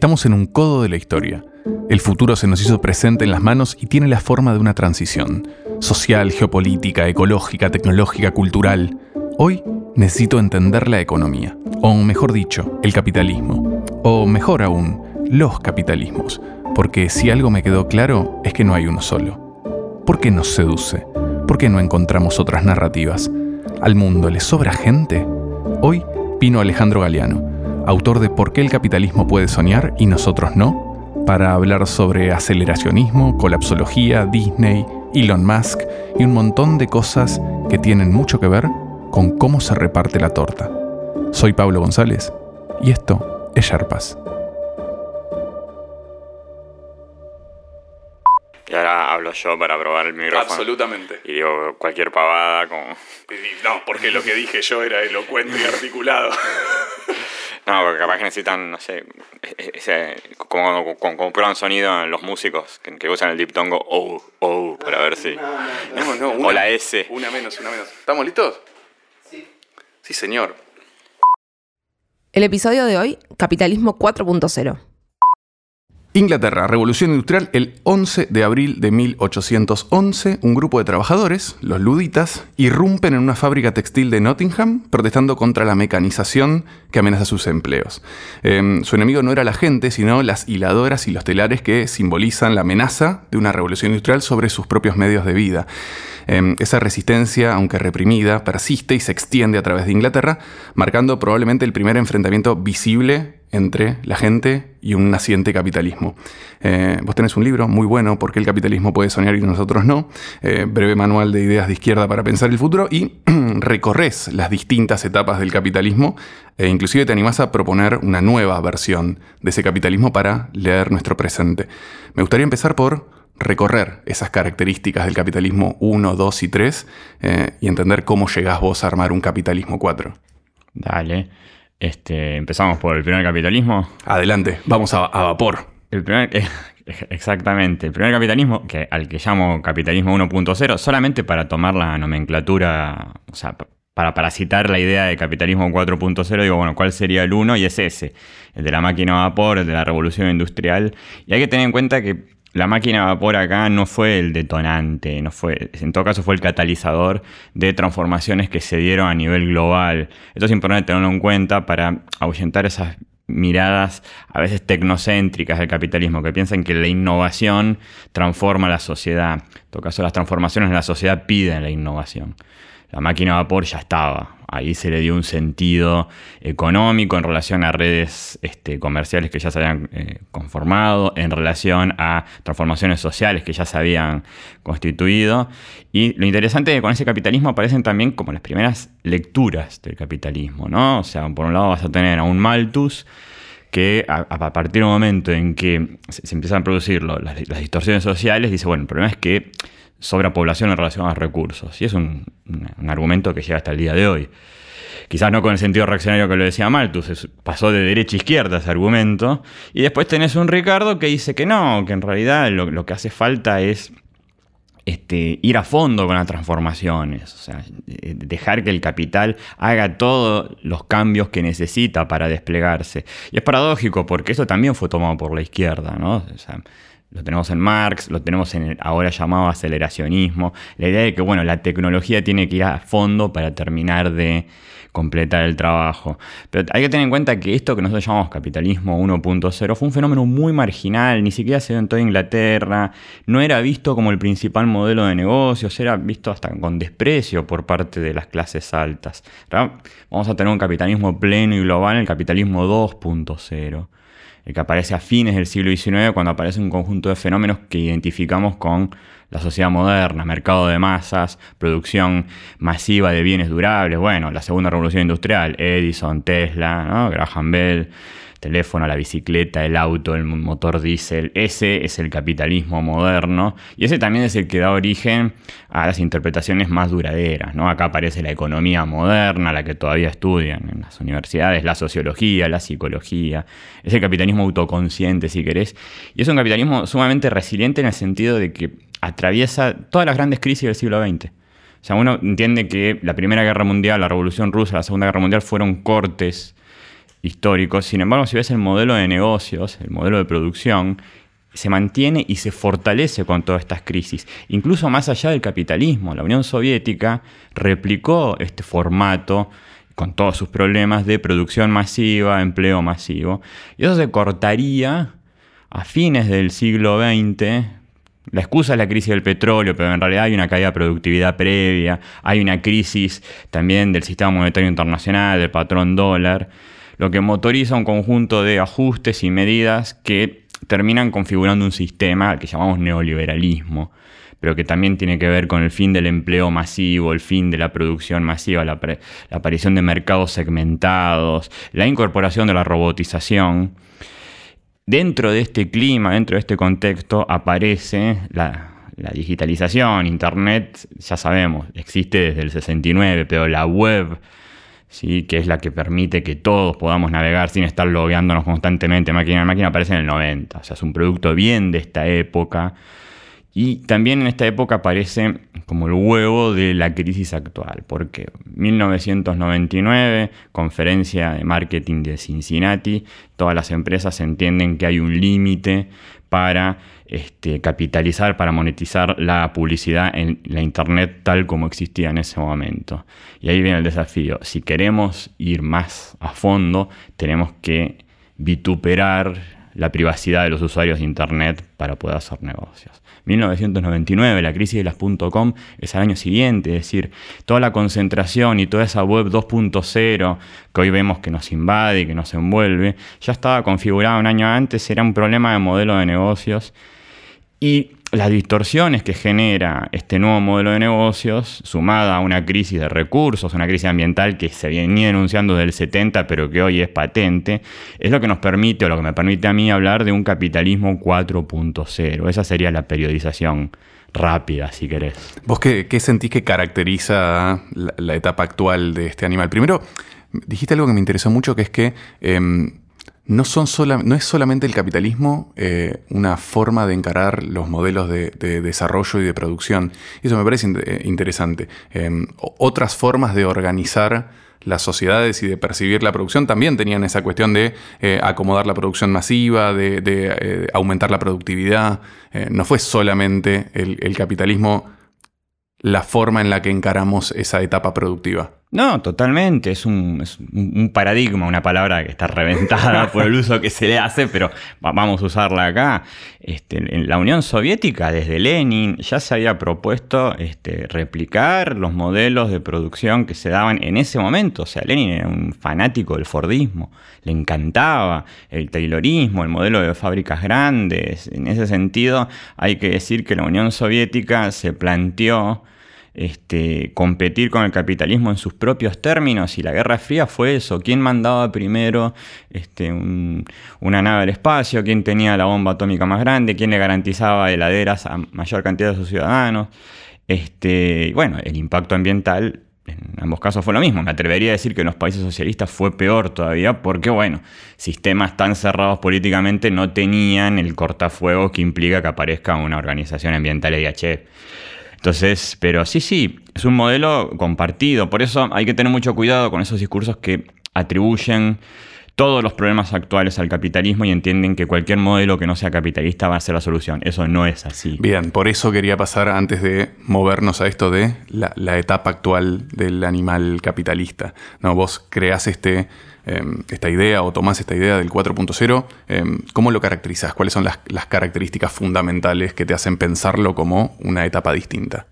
Estamos en un codo de la historia. El futuro se nos hizo presente en las manos y tiene la forma de una transición. Social, geopolítica, ecológica, tecnológica, cultural. Hoy necesito entender la economía. O mejor dicho, el capitalismo. O mejor aún, los capitalismos. Porque si algo me quedó claro es que no hay uno solo. ¿Por qué nos seduce? ¿Por qué no encontramos otras narrativas? ¿Al mundo le sobra gente? Hoy vino Alejandro Galeano, autor de Por qué el capitalismo puede soñar y nosotros no, para hablar sobre aceleracionismo, colapsología, Disney, Elon Musk y un montón de cosas que tienen mucho que ver con cómo se reparte la torta. Soy Pablo González y esto es Sherpas. Y ahora hablo yo para probar el micrófono. Absolutamente. Y digo cualquier pavada como... No, porque lo que dije yo era elocuente y articulado. No, porque capaz que necesitan, no sé, e- ese, como, como, como prueban sonido en los músicos que, que usan el diptongo oh, oh, para ver si... No, no, o la S. Una menos, una menos. ¿Estamos listos? Sí. Sí, señor. El episodio de hoy, Capitalismo 4.0. Inglaterra, Revolución Industrial, el 11 de abril de 1811, un grupo de trabajadores, los luditas, irrumpen en una fábrica textil de Nottingham protestando contra la mecanización que amenaza sus empleos. Eh, su enemigo no era la gente, sino las hiladoras y los telares que simbolizan la amenaza de una revolución industrial sobre sus propios medios de vida. Eh, esa resistencia, aunque reprimida, persiste y se extiende a través de Inglaterra, marcando probablemente el primer enfrentamiento visible entre la gente y un naciente capitalismo. Eh, vos tenés un libro muy bueno, ¿Por qué el capitalismo puede soñar y nosotros no? Eh, breve manual de ideas de izquierda para pensar el futuro y recorres las distintas etapas del capitalismo e inclusive te animás a proponer una nueva versión de ese capitalismo para leer nuestro presente. Me gustaría empezar por recorrer esas características del capitalismo 1, 2 y 3 eh, y entender cómo llegás vos a armar un capitalismo 4. Dale. Este, empezamos por el primer capitalismo. Adelante, vamos a, a vapor. El primer, eh, exactamente, el primer capitalismo, que, al que llamo capitalismo 1.0, solamente para tomar la nomenclatura, o sea, para, para citar la idea de capitalismo 4.0, digo, bueno, ¿cuál sería el 1? Y es ese, el de la máquina a vapor, el de la revolución industrial. Y hay que tener en cuenta que la máquina a vapor acá no fue el detonante, no fue, en todo caso fue el catalizador de transformaciones que se dieron a nivel global. Esto es importante tenerlo en cuenta para ahuyentar esas miradas a veces tecnocéntricas del capitalismo, que piensan que la innovación transforma la sociedad. En todo caso, las transformaciones en la sociedad piden la innovación. La máquina a vapor ya estaba. Ahí se le dio un sentido económico en relación a redes este, comerciales que ya se habían eh, conformado, en relación a transformaciones sociales que ya se habían constituido. Y lo interesante es que con ese capitalismo aparecen también como las primeras lecturas del capitalismo, ¿no? O sea, por un lado vas a tener a un Malthus que a, a partir del momento en que se, empiezan a producir las, las distorsiones sociales, dice, bueno, el problema es que sobra población en relación a los recursos. Y es un, argumento que llega hasta el día de hoy. Quizás no con el sentido reaccionario que lo decía Malthus, pasó de derecha a izquierda ese argumento. Y después tenés un Ricardo que dice que no, que en realidad lo, lo que hace falta es este, ir a fondo con las transformaciones, o sea, eh, dejar que el capital haga todos los cambios que necesita para desplegarse. Y es paradójico porque eso también fue tomado por la izquierda, ¿no? O sea, lo tenemos en Marx, lo tenemos en el ahora llamado aceleracionismo, la idea de que, bueno, la tecnología tiene que ir a fondo para terminar de completar el trabajo. Pero hay que tener en cuenta que esto que nosotros llamamos capitalismo 1.0 fue un fenómeno muy marginal, ni siquiera se dio en toda Inglaterra, no era visto como el principal modelo de negocios, era visto hasta con desprecio por parte de las clases altas. Vamos a tener un capitalismo pleno y global, el capitalismo 2.0 el que aparece a fines del siglo XIX, cuando aparece un conjunto de fenómenos que identificamos con la sociedad moderna, mercado de masas, producción masiva de bienes durables, bueno, la segunda revolución industrial, Edison, Tesla, ¿no? Graham Bell, teléfono, la bicicleta, el auto, el motor diésel, ese es el capitalismo moderno y ese también es el que da origen a las interpretaciones más duraderas, ¿no? Acá aparece la economía moderna, la que todavía estudian en las universidades, la sociología, la psicología, es el capitalismo autoconsciente si querés, y es un capitalismo sumamente resiliente en el sentido de que atraviesa todas las grandes crisis del siglo XX. O sea, uno entiende que la Primera Guerra Mundial, la Revolución Rusa, la Segunda Guerra Mundial fueron cortes históricos. Sin embargo, si ves el modelo de negocios, el modelo de producción, se mantiene y se fortalece con todas estas crisis. Incluso más allá del capitalismo, la Unión Soviética replicó este formato con todos sus problemas de producción masiva, empleo masivo. Y eso se cortaría a fines del siglo XX. La excusa es la crisis del petróleo, pero en realidad hay una caída de productividad previa, hay una crisis también del sistema monetario internacional, del patrón dólar, lo que motoriza un conjunto de ajustes y medidas que terminan configurando un sistema que llamamos neoliberalismo, pero que también tiene que ver con el fin del empleo masivo, el fin de la producción masiva, la, aparición de mercados segmentados, la incorporación de la robotización. Dentro de este clima, dentro de este contexto, aparece la, digitalización, Internet, ya sabemos, existe desde el 69, pero la web ¿sí? que es la que permite que todos podamos navegar sin estar logueándonos constantemente máquina a máquina, aparece en el 90. O sea, es un producto bien de esta época. Y también en esta época aparece como el huevo de la crisis actual, porque 1999, conferencia de marketing de Cincinnati, todas las empresas entienden que hay un límite para este, capitalizar, para monetizar la publicidad en la Internet tal como existía en ese momento. Y ahí viene el desafío. Si queremos ir más a fondo, tenemos que vituperar la privacidad de los usuarios de Internet para poder hacer negocios. 1999, la crisis de las .com es al año siguiente, es decir, toda la concentración y toda esa web 2.0 que hoy vemos que nos invade y que nos envuelve, ya estaba configurada un año antes, era un problema de modelo de negocios y las distorsiones que genera este nuevo modelo de negocios, sumada a una crisis de recursos, una crisis ambiental que se venía denunciando desde el 70, pero que hoy es patente, es lo que nos permite, o lo que me permite a mí hablar de un capitalismo 4.0. Esa sería la periodización rápida, si querés. ¿Vos qué, sentís que caracteriza la, etapa actual de este animal? Primero, dijiste algo que me interesó mucho, que es que... Em, no, son no es solamente el capitalismo eh, una forma de encarar los modelos de, desarrollo y de producción. Eso me parece eh, interesante. Em, otras formas de organizar las sociedades y de percibir la producción también tenían esa cuestión de eh, acomodar la producción masiva, de, aumentar la productividad. no fue solamente el capitalismo la forma en la que encaramos esa etapa productiva. No, totalmente. Es un, paradigma, una palabra que está reventada por el uso que se le hace, pero vamos a usarla acá. Este, en la Unión Soviética, desde Lenin, ya se había propuesto este, replicar los modelos de producción que se daban en ese momento. O sea, Lenin era un fanático del Fordismo, le encantaba el Taylorismo, el modelo de fábricas grandes. En ese sentido, hay que decir que la Unión Soviética se planteó este, competir con el capitalismo en sus propios términos y la Guerra Fría fue eso, quién mandaba primero este, una nave al espacio, quién tenía la bomba atómica más grande, quién le garantizaba heladeras a mayor cantidad de sus ciudadanos. Este, bueno, el impacto ambiental en ambos casos fue lo mismo. Me atrevería a decir que en los países socialistas fue peor todavía porque, bueno, sistemas tan cerrados políticamente no tenían el cortafuegos que implica que aparezca una organización ambiental IHF. Entonces, pero sí, sí, es un modelo compartido. Por eso hay que tener mucho cuidado con esos discursos que atribuyen todos los problemas actuales al capitalismo y entienden que cualquier modelo que no sea capitalista va a ser la solución. Eso no es así. Bien, por eso quería pasar antes de movernos a esto de la, etapa actual del animal capitalista. No, vos creás este Em, esta idea o tomás esta idea del 4.0, em, ¿cómo lo caracterizas? ¿Cuáles son las, características fundamentales que te hacen pensarlo como una etapa distinta?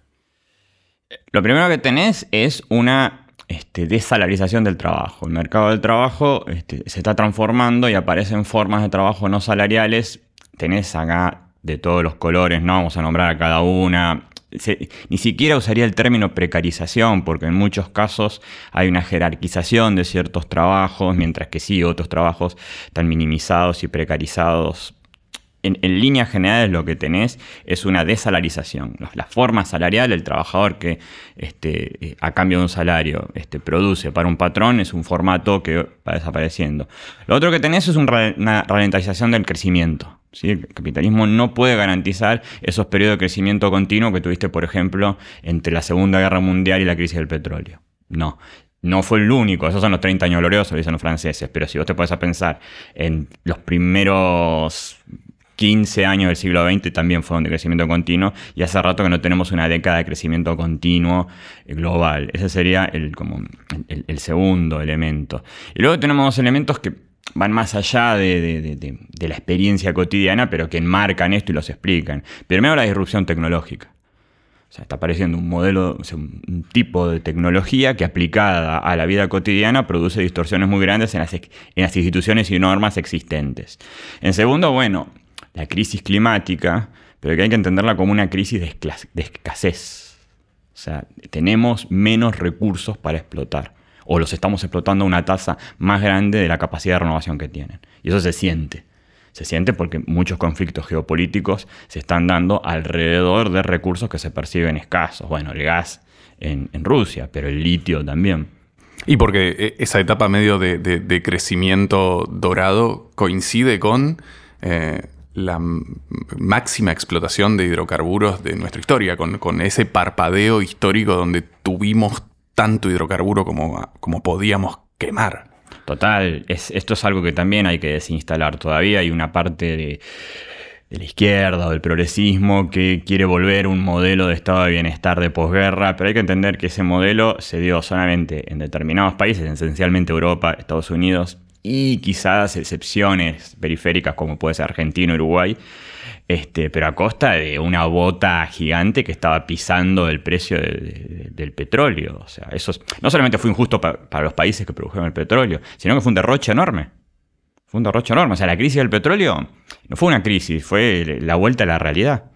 Lo primero que tenés es una este, desalarización del trabajo. El mercado del trabajo este, se está transformando y aparecen formas de trabajo no salariales. Tenés acá de todos los colores, no vamos a nombrar a cada una ni siquiera usaría el término precarización, porque en muchos casos hay una jerarquización de ciertos trabajos, mientras que sí, otros trabajos están minimizados y precarizados. En, líneas generales lo que tenés es una desalarización. La forma salarial, el trabajador que este, eh, a cambio de un salario este, produce para un patrón es un formato que va desapareciendo. Lo otro que tenés es una ralentización del crecimiento. El capitalismo no puede garantizar esos periodos de crecimiento continuo que tuviste, por ejemplo, entre la Segunda Guerra Mundial y la crisis del petróleo. No. no fue el único, esos son los 30 años gloriosos, dicen los franceses, pero si vos te pones a pensar en los primeros 15 años del siglo XX también fueron de crecimiento continuo y hace rato que no tenemos una década de crecimiento continuo eh, global. Ese sería el, como el, segundo elemento. Y luego tenemos dos elementos que van más allá de, la experiencia cotidiana, pero que enmarcan esto y los explican. Primero la disrupción tecnológica. O sea, está apareciendo un modelo, un tipo de tecnología que aplicada a la vida cotidiana produce distorsiones muy grandes en las, en las instituciones y normas existentes. En segundo, bueno, la crisis climática, pero que hay que entenderla como una crisis de, escasez. O sea, tenemos menos recursos para explotar, o los estamos explotando a una tasa más grande de la capacidad de renovación que tienen. Y eso se siente. Se siente porque muchos conflictos geopolíticos se están dando alrededor de recursos que se perciben escasos. Bueno, el gas en, Rusia, pero el litio también. Y porque eh, esa etapa medio de, crecimiento dorado coincide con eh, la máxima explotación de hidrocarburos de nuestra historia, con, ese parpadeo histórico donde tuvimos tanto hidrocarburo como, como podíamos quemar. Total, esto es algo que también hay que desinstalar. Todavía hay una parte de, la izquierda o del progresismo que quiere volver un modelo de estado de bienestar de posguerra, pero hay que entender que ese modelo se dio solamente en determinados países, esencialmente Europa, Estados Unidos y quizás excepciones periféricas como puede ser Argentina, Uruguay, este, pero a costa de una bota gigante que estaba pisando el precio del petróleo. O sea, eso no solamente fue injusto para, los países que produjeron el petróleo, sino que fue un derroche enorme. Fue un derroche enorme. O sea, la crisis del petróleo no fue una crisis, fue la vuelta a la realidad.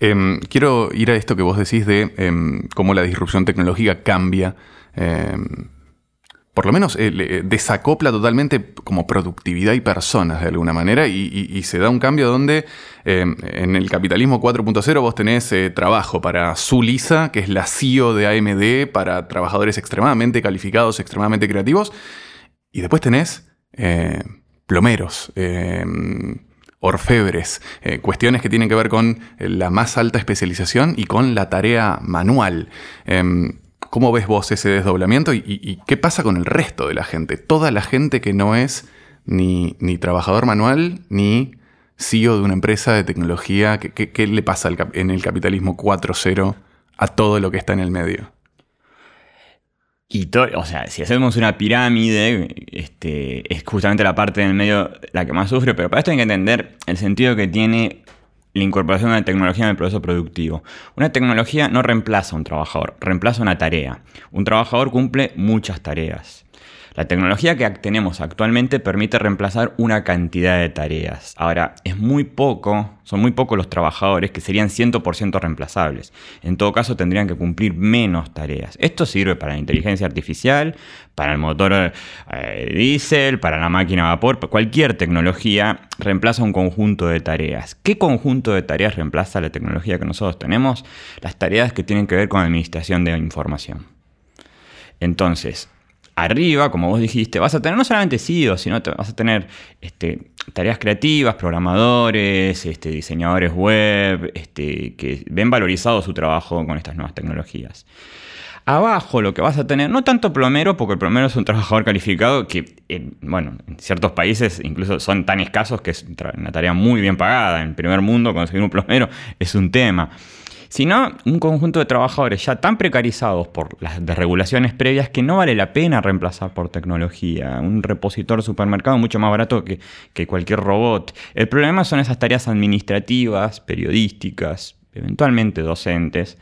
Em, quiero ir a esto que vos decís de em, cómo la disrupción tecnológica cambia. Em, por lo menos eh, desacopla totalmente como productividad y personas de alguna manera y, se da un cambio donde eh, en el capitalismo 4.0 vos tenés eh, trabajo para Zulisa, que es la CEO de AMD, para trabajadores extremadamente calificados, extremadamente creativos, y después tenés plomeros orfebres, cuestiones que tienen que ver con la más alta especialización y con la tarea manual. Em, ¿Cómo ves vos ese desdoblamiento y, qué pasa con el resto de la gente? Toda la gente que no es ni, trabajador manual ni CEO de una empresa de tecnología, ¿qué, le pasa en el capitalismo 4.0 a todo lo que está en el medio? Y o sea, si hacemos una pirámide, este, es justamente la parte del medio la que más sufre, pero para esto hay que entender el sentido que tiene la incorporación de la tecnología en el proceso productivo. Una tecnología no reemplaza a un trabajador, reemplaza una tarea. Un trabajador cumple muchas tareas. La tecnología que tenemos actualmente permite reemplazar una cantidad de tareas. Ahora, es muy poco, son muy pocos los trabajadores que serían 100% reemplazables. En todo caso, tendrían que cumplir menos tareas. Esto sirve para la inteligencia artificial, para el motor eh, diésel, para la máquina a vapor, cualquier tecnología reemplaza un conjunto de tareas. ¿Qué conjunto de tareas reemplaza la tecnología que nosotros tenemos? Las tareas que tienen que ver con administración de información. Entonces, arriba, como vos dijiste, vas a tener no solamente CEO, sino vas a tener este, tareas creativas, programadores, este, diseñadores web, este, que ven valorizado su trabajo con estas nuevas tecnologías. Abajo lo que vas a tener, no tanto plomero, porque el plomero es un trabajador calificado que, bueno, en ciertos países incluso son tan escasos que es una tarea muy bien pagada. En primer mundo conseguir un plomero es un tema sino un conjunto de trabajadores ya tan precarizados por las desregulaciones previas que no vale la pena reemplazar por tecnología. Un repositor supermercado mucho más barato que, que cualquier robot. El problema son esas tareas administrativas, periodísticas, eventualmente docentes,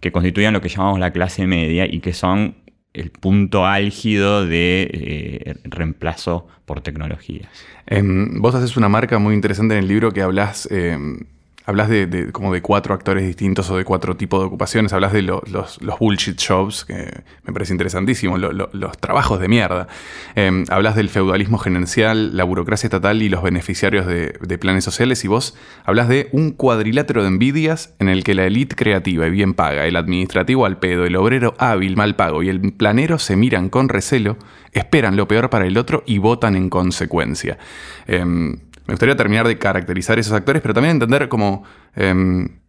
que constituyen lo que llamamos la clase media y que son el punto álgido de eh, reemplazo por tecnologías. Em, vos haces una marca muy interesante en el libro que hablas em, Hablas de, como de cuatro actores distintos o de cuatro tipos de ocupaciones. Hablas de los, bullshit jobs, que me parece interesantísimo, los trabajos de mierda. Em, hablas del feudalismo gerencial, la burocracia estatal y los beneficiarios de, planes sociales. Y vos hablas de un cuadrilátero de envidias en el que la élite creativa y bien paga, el administrativo al pedo, el obrero hábil, mal pago y el planero se miran con recelo, esperan lo peor para el otro y votan en consecuencia. Em, me gustaría terminar de caracterizar esos actores, pero también entender como, em,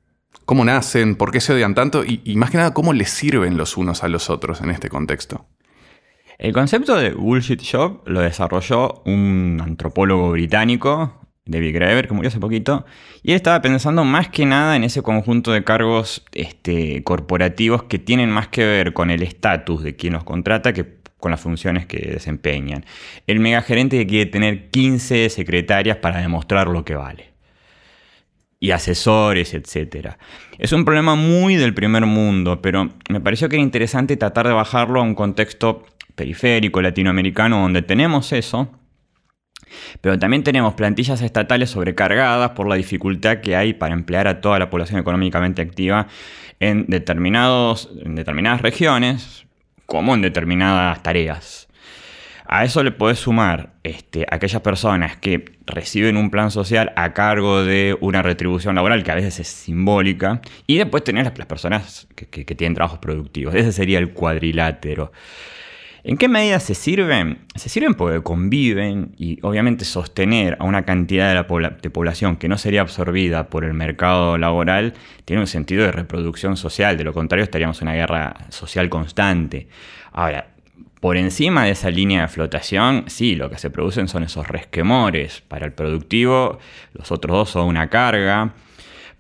cómo nacen, por qué se odian tanto y, y más que nada cómo les sirven los unos a los otros en este contexto. El concepto de bullshit job lo desarrolló un antropólogo británico, David Graeber, que murió hace poquito, y él estaba pensando más que nada en ese conjunto de cargos este, corporativos que tienen más que ver con el estatus de quien los contrata que con las funciones que desempeñan. El megagerente que quiere tener 15 secretarias para demostrar lo que vale. Y asesores, etc. Es un problema muy del primer mundo, pero me pareció que era interesante tratar de bajarlo a un contexto periférico latinoamericano donde tenemos eso, pero también tenemos plantillas estatales sobrecargadas por la dificultad que hay para emplear a toda la población económicamente activa en, determinados, en determinadas regiones, como en determinadas tareas. A eso le puedes sumar este, aquellas personas que reciben un plan social a cargo de una retribución laboral que a veces es simbólica, y después tener las, personas que tienen trabajos productivos. Ese sería el cuadrilátero. ¿En qué medida se sirven? Se sirven porque conviven y obviamente sostener a una cantidad de, la población que no sería absorbida por el mercado laboral tiene un sentido de reproducción social, de lo contrario estaríamos en una guerra social constante. Ahora, por encima de esa línea de flotación, sí, lo que se producen son esos resquemores. Para el productivo, los otros dos son una carga.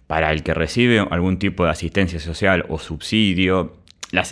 Para el que recibe algún tipo de asistencia social o subsidio,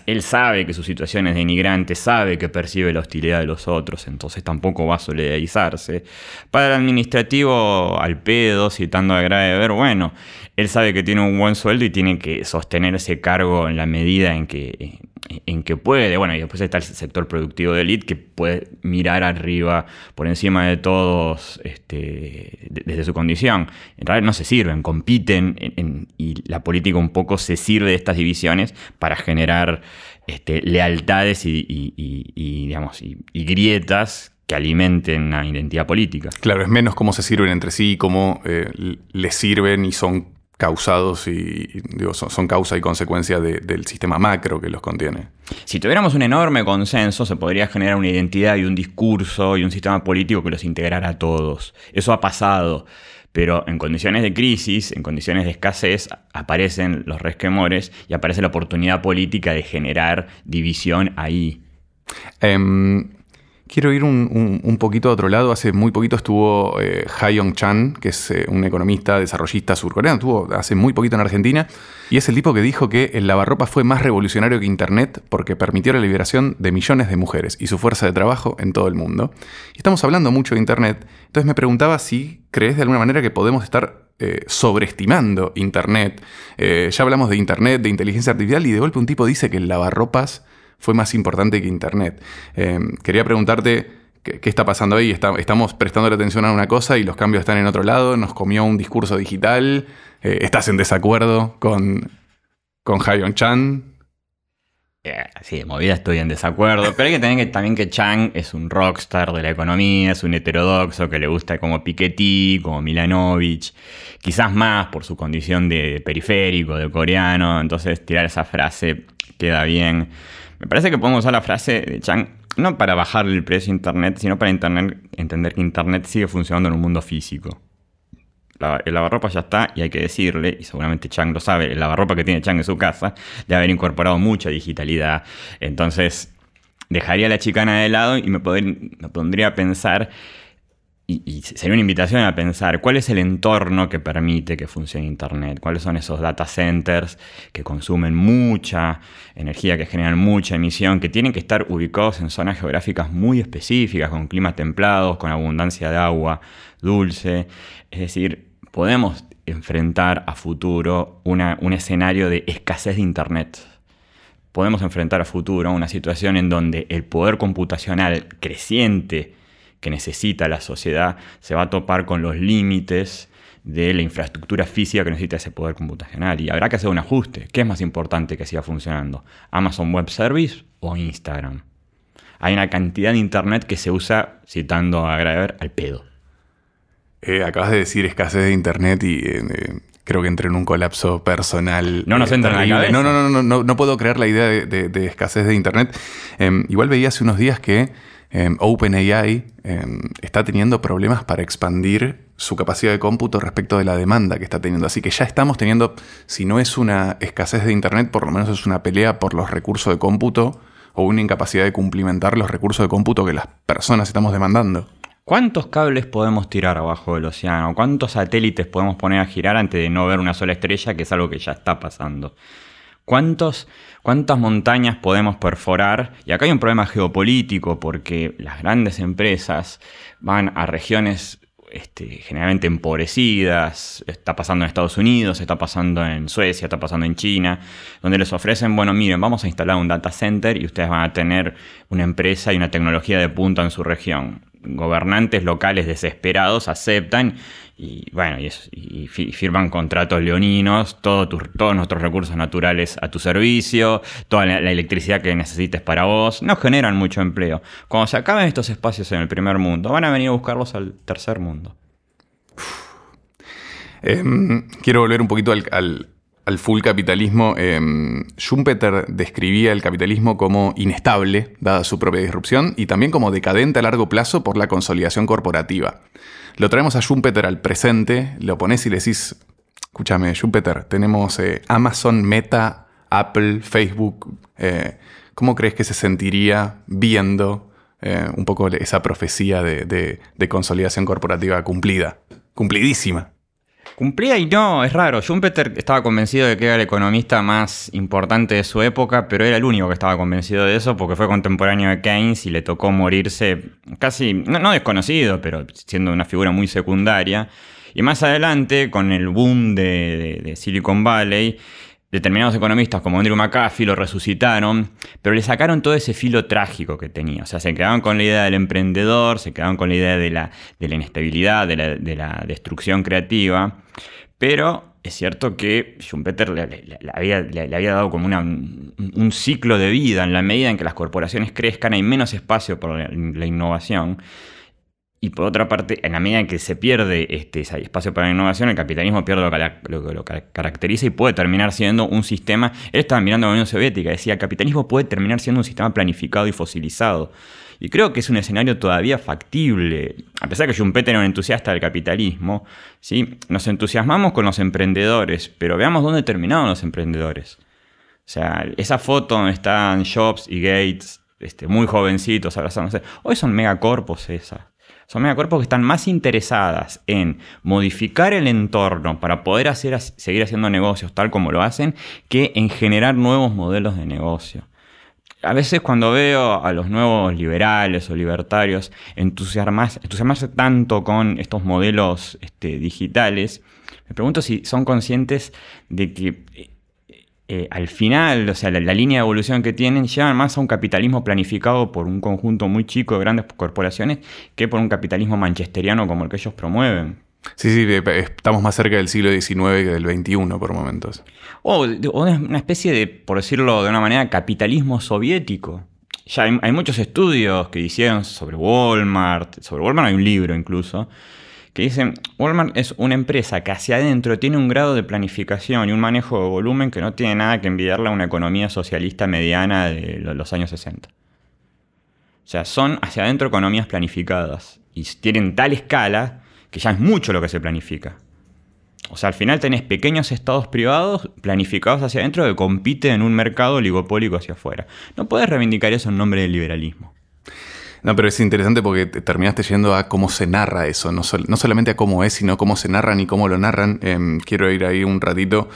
él sabe que su situación es denigrante, sabe que percibe la hostilidad de los otros, entonces tampoco va a solidarizarse. Para el administrativo, al pedo, citando a Graeber, bueno, él sabe que tiene un buen sueldo y tiene que sostener ese cargo en la medida en que, en que puede. Bueno, y después está el sector productivo de élite que puede mirar arriba, por encima de todos, este, desde su condición. En realidad no se sirven, compiten y la política un poco se sirve de estas divisiones para generar este, lealtades y, digamos, y, grietas que alimenten la identidad política. Claro, es menos cómo se sirven entre sí cómo eh, les sirven y son causados y digo, son, causa y consecuencia del sistema macro que los contiene. Si tuviéramos un enorme consenso, se podría generar una identidad y un discurso y un sistema político que los integrara a todos. Eso ha pasado. Pero en condiciones de crisis, en condiciones de escasez, aparecen los resquemores y aparece la oportunidad política de generar división ahí. Em, Quiero ir un, poquito a otro lado. Hace muy poquito estuvo eh, Hae Chan, que es eh, un economista, desarrollista surcoreano. Estuvo hace muy poquito en Argentina. Y es el tipo que dijo que el lavarropa fue más revolucionario que Internet porque permitió la liberación de millones de mujeres y su fuerza de trabajo en todo el mundo. Y estamos hablando mucho de Internet. Entonces me preguntaba si crees de alguna manera que podemos estar eh, sobreestimando Internet. ya hablamos de Internet, de inteligencia artificial, y de golpe un tipo dice que el lavarropas fue más importante que Internet. Eh, quería preguntarte qué, está pasando ahí. estamos prestando la atención a una cosa y los cambios están en otro lado. Nos comió un discurso digital. Eh, ¿Estás en desacuerdo con, con Hayon Chan? Eh, sí, de movida estoy en desacuerdo, pero hay que tener también que Chang es un rockstar de la economía, es un heterodoxo que le gusta como Piketty, como Milanovich, quizás más por su condición de periférico, de coreano, entonces tirar esa frase queda bien. Me parece que podemos usar la frase de Chang no para bajar el precio de Internet, sino para entender que Internet sigue funcionando en un mundo físico. el lavarropa ya está y hay que decirle, y seguramente Chang lo sabe, el lavarropa que tiene Chang en su casa, de haber incorporado mucha digitalidad. Entonces, dejaría la chicana de lado y me pondría a pensar y, sería una invitación a pensar cuál es el entorno que permite que funcione Internet, cuáles son esos data centers que consumen mucha energía, que generan mucha emisión, que tienen que estar ubicados en zonas geográficas muy específicas, con climas templados, con abundancia de agua dulce. Es decir, podemos enfrentar a futuro un escenario de escasez de Internet. Podemos enfrentar a futuro una situación en donde el poder computacional creciente, que necesita la sociedad se va a topar con los límites de la infraestructura física que necesita ese poder computacional. Y habrá que hacer un ajuste. ¿Qué es más importante que siga funcionando? ¿Amazon Web Service o Instagram? Hay una cantidad de Internet que se usa, citando a Graeber, al pedo. Eh, acabas de decir escasez de Internet y eh, eh, creo que entré en un colapso personal. No nos entra en la No, no, no, no, no, puedo creer la idea de, escasez de Internet. Em, igual veía hace unos días que em, OpenAI em, está teniendo problemas para expandir su capacidad de cómputo respecto de la demanda que está teniendo. Así que ya estamos teniendo, si no es una escasez de Internet, por lo menos es una pelea por los recursos de cómputo o una incapacidad de cumplimentar los recursos de cómputo que las personas estamos demandando. ¿Cuántos cables podemos tirar abajo del océano? ¿Cuántos satélites podemos poner a girar antes de no ver una sola estrella, que es algo que ya está pasando? ¿Cuántos, ¿Cuántas montañas podemos perforar? Y acá hay un problema geopolítico porque las grandes empresas van a regiones este, generalmente empobrecidas, está pasando en Estados Unidos, está pasando en Suecia, está pasando en China, donde les ofrecen, bueno, miren, vamos a instalar un data center y ustedes van a tener una empresa y una tecnología de punta en su región. Gobernantes locales desesperados aceptan y bueno, y, firman contratos leoninos, todos nuestros recursos naturales a tu servicio, toda la, electricidad que necesites para vos, no generan mucho empleo. Cuando se acaben estos espacios en el primer mundo, van a venir a buscarlos al tercer mundo. Em, quiero volver un poquito al, full capitalismo. Em, Schumpeter describía el capitalismo como inestable, dada su propia disrupción, y también como decadente a largo plazo por la consolidación corporativa. Lo traemos a Schumpeter al presente, lo pones y le decís, escúchame, Schumpeter, tenemos eh, Amazon, Meta, Apple, Facebook. Eh, ¿Cómo crees que se sentiría viendo eh, un poco esa profecía de consolidación corporativa cumplida? Cumplidísima. Cumplía y no, es raro. Schumpeter estaba convencido de que era el economista más importante de su época, pero era el único que estaba convencido de eso porque fue contemporáneo de Keynes y le tocó morirse casi, no, desconocido, pero siendo una figura muy secundaria. Y más adelante, con el boom de Silicon Valley, determinados economistas como Andrew McAfee lo resucitaron, pero le sacaron todo ese filo trágico que tenía. O sea, se quedaban con la idea del emprendedor, se quedaban con la idea de la, de la inestabilidad, de la, destrucción creativa, pero es cierto que Schumpeter le, había, dado como un, ciclo de vida en la medida en que las corporaciones crezcan, hay menos espacio para la innovación. Y por otra parte, en la medida en que se pierde este espacio para la innovación, el capitalismo pierde lo que lo, caracteriza y puede terminar siendo un sistema. Él estaba mirando a la Unión Soviética, decía: el capitalismo puede terminar siendo un sistema planificado y fosilizado. Y creo que es un escenario todavía factible. A pesar de que Schumpeter era un entusiasta del capitalismo, ¿sí? nos entusiasmamos con los emprendedores, pero veamos dónde terminaron los emprendedores. O sea, esa foto donde están Jobs y Gates, este, muy jovencitos, abrazándose, hoy son megacorpos esas. Son megacuerpos que están más interesadas en modificar el entorno para poder hacer, seguir haciendo negocios tal como lo hacen, que en generar nuevos modelos de negocio. A veces cuando veo a los nuevos liberales o libertarios entusiasmarse, tanto con estos modelos este, digitales, me pregunto si son conscientes de que eh, al final, o sea, la, línea de evolución que tienen llevan más a un capitalismo planificado por un conjunto muy chico de grandes corporaciones que por un capitalismo manchesteriano como el que ellos promueven. Sí, sí, estamos más cerca del siglo XIX que del XXI por momentos. O, una especie de, por decirlo de una manera, capitalismo soviético. Ya hay, hay muchos estudios que hicieron sobre Walmart, sobre Walmart hay un libro incluso, que dicen, Walmart es una empresa que hacia adentro tiene un grado de planificación y un manejo de volumen que no tiene nada que envidiarle a una economía socialista mediana de los años 60. O sea, son hacia adentro economías planificadas y tienen tal escala que ya es mucho lo que se planifica. O sea, al final tenés pequeños estados privados planificados hacia adentro que compiten en un mercado oligopólico hacia afuera. No puedes reivindicar eso en nombre del liberalismo. No, pero es interesante porque terminaste yendo a cómo se narra eso, no, solamente a cómo es, sino cómo se narran y cómo lo narran. Em, quiero ir ahí un ratito.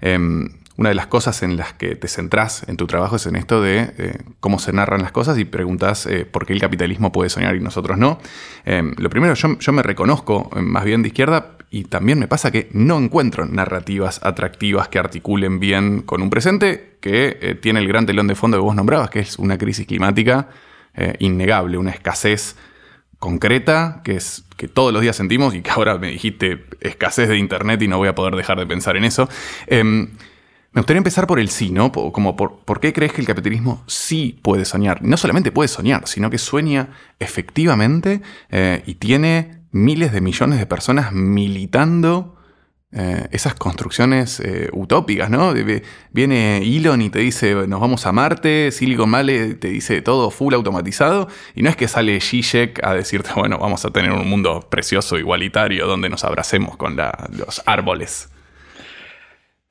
Em, una de las cosas en las que te centrás en tu trabajo es en esto de eh, cómo se narran las cosas y preguntas eh, por qué el capitalismo puede soñar y nosotros no. Em, lo primero, yo, yo, me reconozco más bien de izquierda y también me pasa que no encuentro narrativas atractivas que articulen bien con un presente que eh, tiene el gran telón de fondo que vos nombrabas, que es una crisis climática eh, innegable, una escasez concreta que es que todos los días sentimos y que ahora me dijiste escasez de internet y no voy a poder dejar de pensar en eso. Em, me gustaría empezar por el sí, ¿no? Como por, qué crees que el capitalismo sí puede soñar. No solamente puede soñar, sino que sueña efectivamente eh, y tiene miles de millones de personas militando eh, esas construcciones eh, utópicas, ¿no? Viene Elon y te dice, nos vamos a Marte, Silicon Valley te dice todo full automatizado, y no es que sale Zizek a decirte, bueno, vamos a tener un mundo precioso, igualitario, donde nos abracemos con los árboles.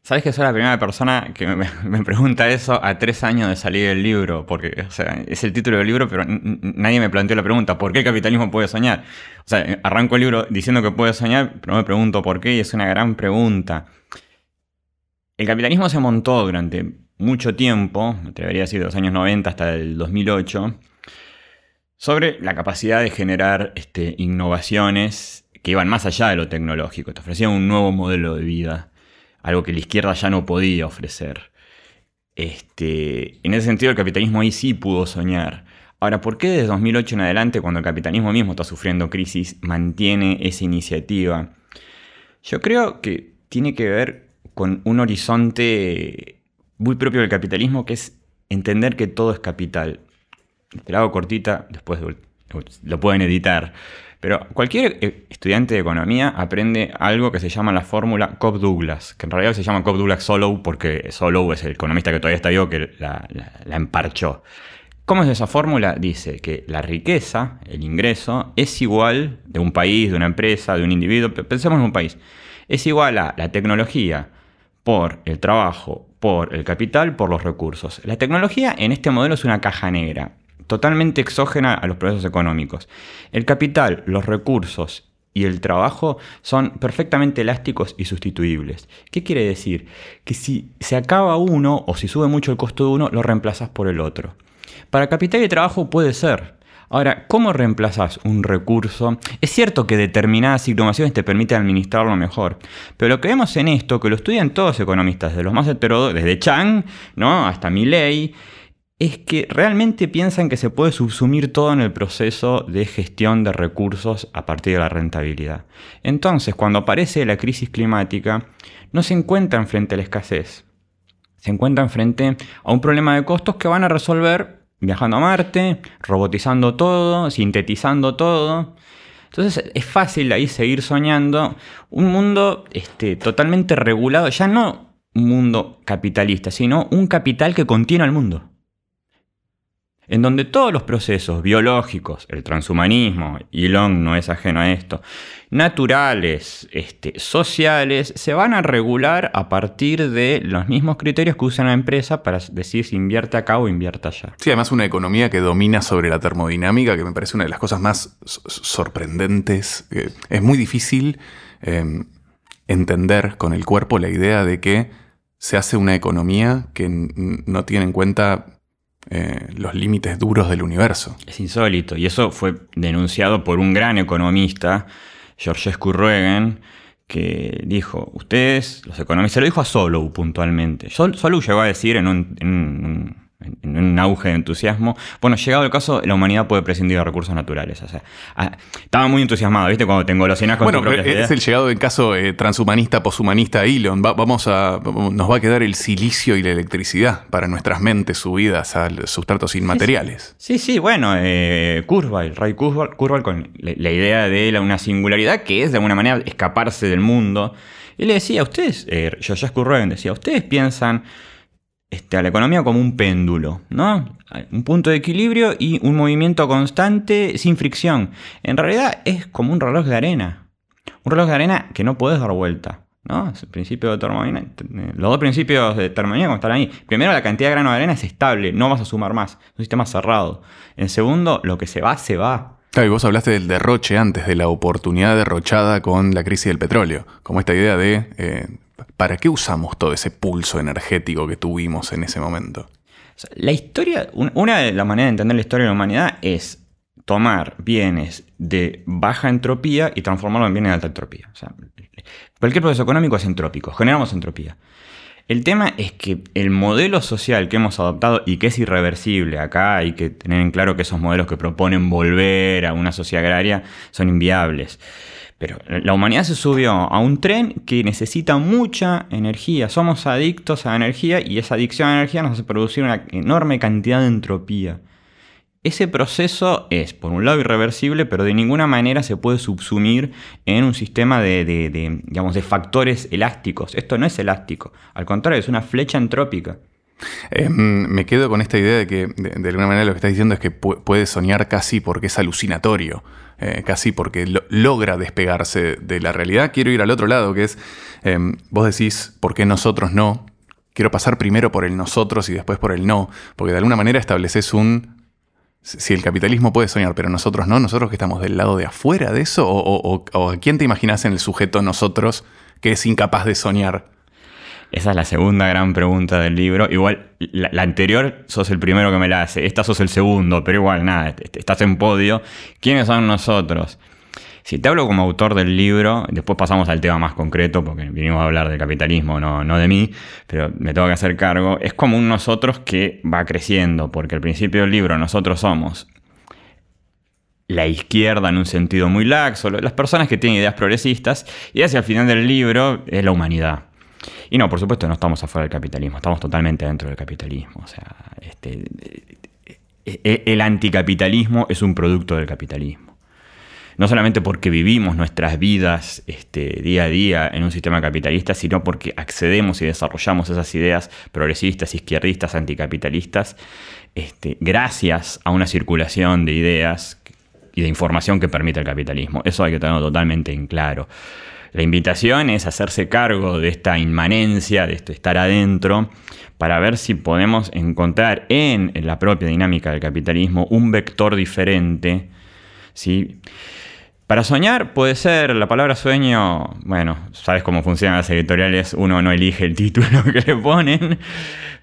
¿Sabes que soy la primera persona que me, pregunta eso a tres años de salir del libro? Porque, o sea, es el título del libro, pero nadie me planteó la pregunta, ¿por qué el capitalismo puede soñar? O sea, arranco el libro diciendo que puede soñar, pero me pregunto por qué y es una gran pregunta. El capitalismo se montó durante mucho tiempo, me atrevería a decir de los años 90 hasta el 2008, sobre la capacidad de generar este, innovaciones que iban más allá de lo tecnológico, te ofrecían un nuevo modelo de vida algo que la izquierda ya no podía ofrecer. Este, en ese sentido, el capitalismo ahí sí pudo soñar. Ahora, ¿por qué desde 2008 en adelante, cuando el capitalismo mismo está sufriendo crisis, mantiene esa iniciativa? Yo creo que tiene que ver con un horizonte muy propio del capitalismo, que es entender que todo es capital. Te la hago cortita, después lo pueden editar. Pero cualquier eh, estudiante de economía aprende algo que se llama la fórmula Cobb-Douglas, que en realidad se llama Cobb-Douglas-Solow porque Solow es el economista que todavía está vivo que la, emparchó. ¿Cómo es esa fórmula? Dice que la riqueza, el ingreso, es igual de un país, de una empresa, de un individuo, pensemos en un país, es igual a la tecnología por el trabajo, por el capital, por los recursos. La tecnología en este modelo es una caja negra totalmente exógena a los procesos económicos. El capital, los recursos y el trabajo son perfectamente elásticos y sustituibles. ¿Qué quiere decir? Que si se acaba uno o si sube mucho el costo de uno, lo reemplazas por el otro. Para capital y trabajo puede ser. Ahora, ¿cómo reemplazas un recurso? Es cierto que determinadas innovaciones te permiten administrarlo mejor, pero lo que vemos en esto, que lo estudian todos los economistas, de los más heterodoxos, desde Chang ¿no? hasta Milley, es que realmente piensan que se puede subsumir todo en el proceso de gestión de recursos a partir de la rentabilidad. Entonces, cuando aparece la crisis climática, no se encuentran frente a la escasez, se encuentran frente a un problema de costos que van a resolver viajando a Marte, robotizando todo, sintetizando todo. Entonces es fácil ahí seguir soñando un mundo este, totalmente regulado, ya no un mundo capitalista, sino un capital que contiene al mundo en donde todos los procesos biológicos, el transhumanismo, Elon no es ajeno a esto, naturales, este, sociales, se van a regular a partir de los mismos criterios que usa la empresa para decir si invierte acá o invierte allá. Sí, además una economía que domina sobre la termodinámica, que me parece una de las cosas más sorprendentes. es muy difícil em, entender con el cuerpo la idea de que se hace una economía que no tiene en cuenta eh, los límites duros del universo. Es insólito, y eso fue denunciado por un gran economista, Georges Kurregen, que dijo, ustedes, los economistas, lo dijo a Solow puntualmente. Solow llegó a decir en un auge de entusiasmo. Bueno, llegado el caso, la humanidad puede prescindir de recursos naturales. O sea, ah, estaba muy entusiasmado, ¿viste? Cuando tengo los con Bueno, es el llegado del caso eh, transhumanista, poshumanista Elon. vamos a, nos va a quedar el silicio y la electricidad para nuestras mentes subidas a sustratos inmateriales. Sí, sí, bueno, eh, Kurzweil, Ray Kurzweil, con la, idea de una singularidad que es de alguna manera escaparse del mundo. Y le decía, a ustedes, eh, Kurzweil decía, ustedes piensan este, a la economía como un péndulo, ¿no? Un punto de equilibrio y un movimiento constante sin fricción. En realidad es como un reloj de arena. Un reloj de arena que no puedes dar vuelta. ¿no? principio de termodinámica. Los dos principios de termodinámica están ahí. Primero, la cantidad de grano de arena es estable, no vas a sumar más. Es un sistema cerrado. En segundo, lo que se va, se va. Claro, y vos hablaste del derroche antes, de la oportunidad derrochada con la crisis del petróleo. Como esta idea de eh, ¿Para qué usamos todo ese pulso energético que tuvimos en ese momento? La historia, una de las maneras de entender la historia de la humanidad es tomar bienes de baja entropía y transformarlos en bienes de alta entropía. cualquier proceso económico es entrópico, generamos entropía. El tema es que el modelo social que hemos adoptado y que es irreversible, acá hay que tener en claro que esos modelos que proponen volver a una sociedad agraria son inviables. Pero la humanidad se subió a un tren que necesita mucha energía. Somos adictos a energía y esa adicción a energía nos hace producir una enorme cantidad de entropía. ese proceso es, por un lado, irreversible, pero de ninguna manera se puede subsumir en un sistema de, digamos, de factores elásticos. Esto no es elástico, al contrario, es una flecha entrópica. Em, me quedo con esta idea de que, de, alguna manera, lo que estás diciendo es que puede soñar casi porque es alucinatorio, eh, casi porque logra despegarse de la realidad. Quiero ir al otro lado, que es, em, vos decís, ¿por qué nosotros no? Quiero pasar primero por el nosotros y después por el no, porque de alguna manera estableces un si el capitalismo puede soñar, pero nosotros no, nosotros que estamos del lado de afuera de eso, o, a quién te imaginas en el sujeto nosotros que es incapaz de soñar? Esa es la segunda gran pregunta del libro. Igual, la, anterior sos el primero que me la hace, esta sos el segundo, pero igual, nada, estás en podio. ¿Quiénes son nosotros? Si te hablo como autor del libro, después pasamos al tema más concreto, porque vinimos a hablar del capitalismo, no, no de mí, pero me tengo que hacer cargo, es como un nosotros que va creciendo, porque al principio del libro nosotros somos la izquierda en un sentido muy laxo, las personas que tienen ideas progresistas, y hacia el final del libro es la humanidad. Y no, por supuesto no estamos afuera del capitalismo, estamos totalmente dentro del capitalismo. O sea, este, e, e, el anticapitalismo es un producto del capitalismo no solamente porque vivimos nuestras vidas este, día a día en un sistema capitalista, sino porque accedemos y desarrollamos esas ideas progresistas, izquierdistas, anticapitalistas, este, gracias a una circulación de ideas y de información que permite el capitalismo. Eso hay que tenerlo totalmente en claro. La invitación es hacerse cargo de esta inmanencia, de esto estar adentro, para ver si podemos encontrar en la propia dinámica del capitalismo un vector diferente. ¿sí? Para soñar puede ser, la palabra sueño, bueno, sabes cómo funcionan las editoriales, uno no elige el título que le ponen,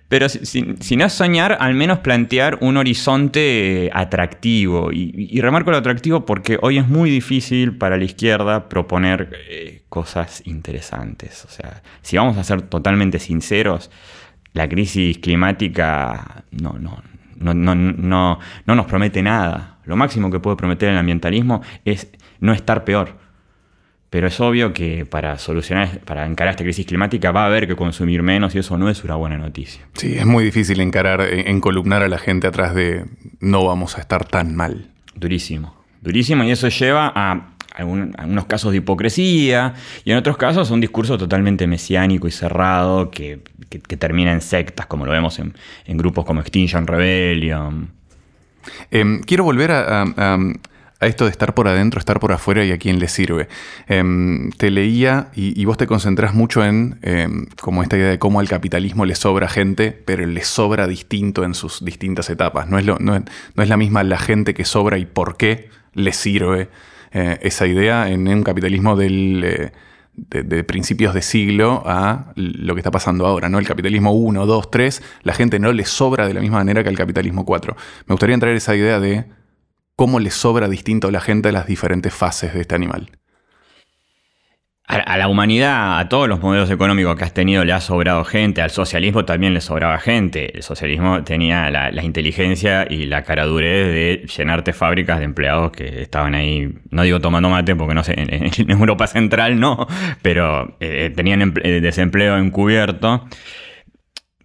pero si, no es soñar, al menos plantear un horizonte atractivo. Y, remarco lo atractivo porque hoy es muy difícil para la izquierda proponer eh, cosas interesantes. O sea, si vamos a ser totalmente sinceros, la crisis climática no, no, no, no, no, no nos promete nada. Lo máximo que puede prometer el ambientalismo es no estar peor. Pero es obvio que para solucionar, para encarar esta crisis climática va a haber que consumir menos y eso no es una buena noticia. Sí, es muy difícil encarar, encolumnar a la gente atrás de no vamos a estar tan mal. Durísimo, durísimo y eso lleva a algunos casos de hipocresía y en otros casos un discurso totalmente mesiánico y cerrado que, termina en sectas, como lo vemos en, grupos como Extinction Rebellion. Em, quiero volver a a esto de estar por adentro, estar por afuera y a quién le sirve. Em, te leía y, vos te concentrás mucho en em, como esta idea de cómo al capitalismo le sobra gente, pero le sobra distinto en sus distintas etapas. No es, no es, la misma la gente que sobra y por qué le sirve eh, esa idea en un capitalismo del... Eh, de, principios de siglo a lo que está pasando ahora, ¿no? El capitalismo 1, 2, 3, la gente no le sobra de la misma manera que al capitalismo 4. Me gustaría entrar esa idea de cómo le sobra distinto a la gente las diferentes fases de este animal. A, la humanidad, a todos los modelos económicos que has tenido le ha sobrado gente, al socialismo también le sobraba gente. El socialismo tenía la, inteligencia y la caradurez de llenarte fábricas de empleados que estaban ahí, no digo tomando mate porque no sé, en, Europa Central no, pero eh, tenían eh, desempleo encubierto.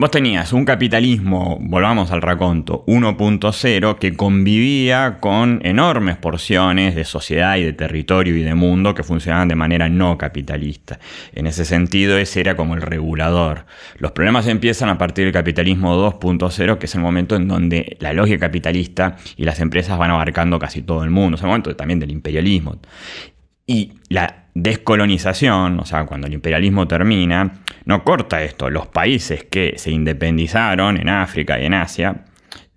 Vos tenías un capitalismo, volvamos al raconto, 1.0, que convivía con enormes porciones de sociedad y de territorio y de mundo que funcionaban de manera no capitalista. En ese sentido, ese era como el regulador. Los problemas empiezan a partir del capitalismo 2.0, que es el momento en donde la lógica capitalista y las empresas van abarcando casi todo el mundo. Es el momento también del imperialismo. Y la descolonización, o sea, cuando el imperialismo termina, no corta esto. Los países que se independizaron en África y en Asia,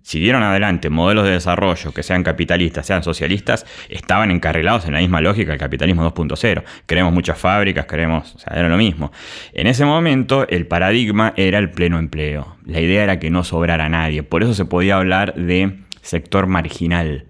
siguieron adelante modelos de desarrollo que sean capitalistas, sean socialistas, estaban encarrilados en la misma lógica del capitalismo 2.0. Queremos muchas fábricas, queremos, o sea, era lo mismo. En ese momento el paradigma era el pleno empleo. La idea era que no sobrara nadie. Por eso se podía hablar de sector marginal,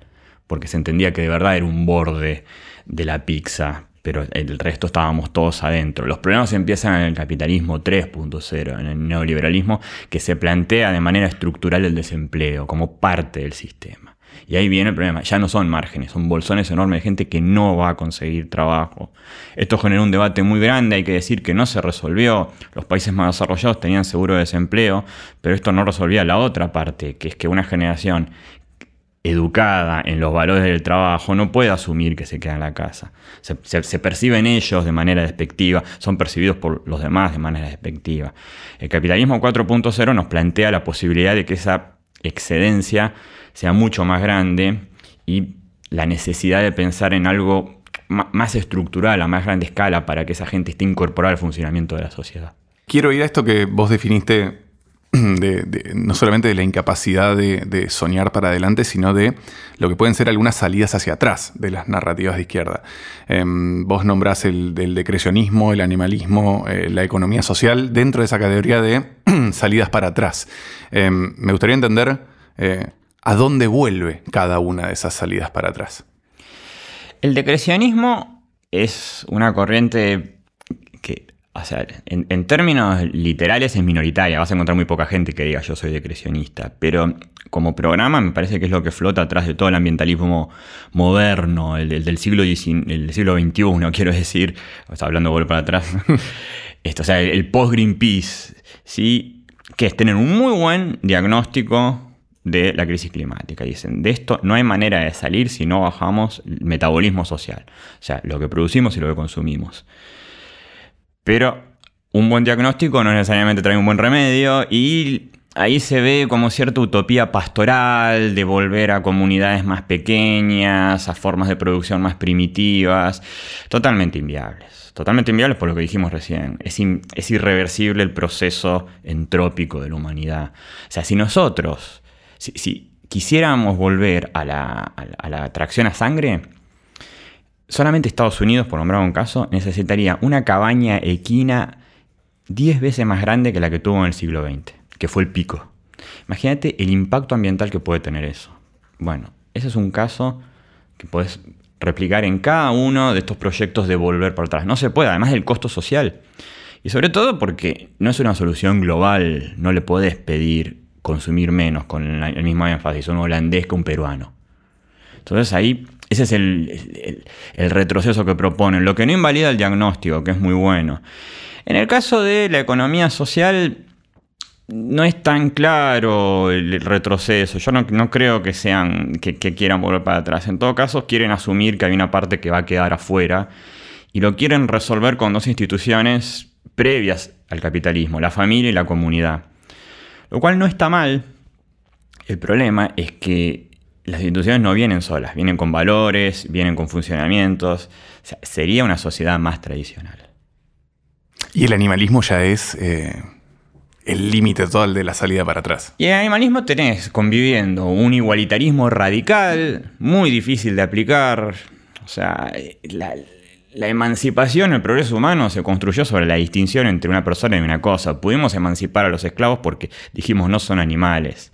porque se entendía que de verdad era un borde de la pizza pero el resto estábamos todos adentro. Los problemas empiezan en el capitalismo 3.0, en el neoliberalismo, que se plantea de manera estructural el desempleo como parte del sistema. Y ahí viene el problema, ya no son márgenes, son bolsones enormes de gente que no va a conseguir trabajo. Esto generó un debate muy grande, hay que decir que no se resolvió. Los países más desarrollados tenían seguro de desempleo, pero esto no resolvía la otra parte, que es que una generación educada en los valores del trabajo no puede asumir que se queda en la casa. Se, perciben ellos de manera despectiva, son percibidos por los demás de manera despectiva. El capitalismo 4.0 nos plantea la posibilidad de que esa excedencia sea mucho más grande y la necesidad de pensar en algo más estructural, a más grande escala, para que esa gente esté incorporada al funcionamiento de la sociedad. Quiero ir a esto que vos definiste no solamente de la incapacidad de, soñar para adelante, sino de lo que pueden ser algunas salidas hacia atrás de las narrativas de izquierda. Em, vos nombrás el del decrecionismo, el animalismo, eh, la economía social, dentro de esa categoría de salidas para atrás. Em, me gustaría entender eh, a dónde vuelve cada una de esas salidas para atrás. El decrecionismo es una corriente o sea, en, términos literales es minoritaria, vas a encontrar muy poca gente que diga yo soy decrecionista, pero como programa me parece que es lo que flota atrás de todo el ambientalismo moderno, el, del siglo, el siglo XXI, quiero decir, está hablando de para atrás, Esto, o sea, el, post-Greenpeace, ¿sí? que es tener un muy buen diagnóstico de la crisis climática. Dicen, de esto no hay manera de salir si no bajamos el metabolismo social, o sea, lo que producimos y lo que consumimos. Pero un buen diagnóstico no necesariamente trae un buen remedio y ahí se ve como cierta utopía pastoral de volver a comunidades más pequeñas, a formas de producción más primitivas, totalmente inviables. Totalmente inviables por lo que dijimos recién. Es, irreversible el proceso entrópico de la humanidad. O sea, si nosotros, si, quisiéramos volver a la, a la atracción a sangre, solamente Estados Unidos, por nombrar un caso, necesitaría una cabaña equina 10 veces más grande que la que tuvo en el siglo XX, que fue el pico. Imagínate el impacto ambiental que puede tener eso. Bueno, ese es un caso que puedes replicar en cada uno de estos proyectos de volver por atrás. No se puede, además del costo social. Y sobre todo porque no es una solución global, no le puedes pedir consumir menos con el mismo énfasis un holandés que un peruano. Entonces ahí ese es el, retroceso que proponen, lo que no invalida el diagnóstico, que es muy bueno. En el caso de la economía social, no es tan claro el retroceso. Yo no, creo que sean que, quieran volver para atrás. En todo caso, quieren asumir que hay una parte que va a quedar afuera y lo quieren resolver con dos instituciones previas al capitalismo, la familia y la comunidad. Lo cual no está mal. El problema es que las instituciones no vienen solas, vienen con valores, vienen con funcionamientos. sería una sociedad más tradicional. Y el animalismo ya es eh, el límite total de la salida para atrás. Y el animalismo tenés conviviendo un igualitarismo radical, muy difícil de aplicar. O sea, la, la emancipación, el progreso humano se construyó sobre la distinción entre una persona y una cosa. Pudimos emancipar a los esclavos porque dijimos no son animales.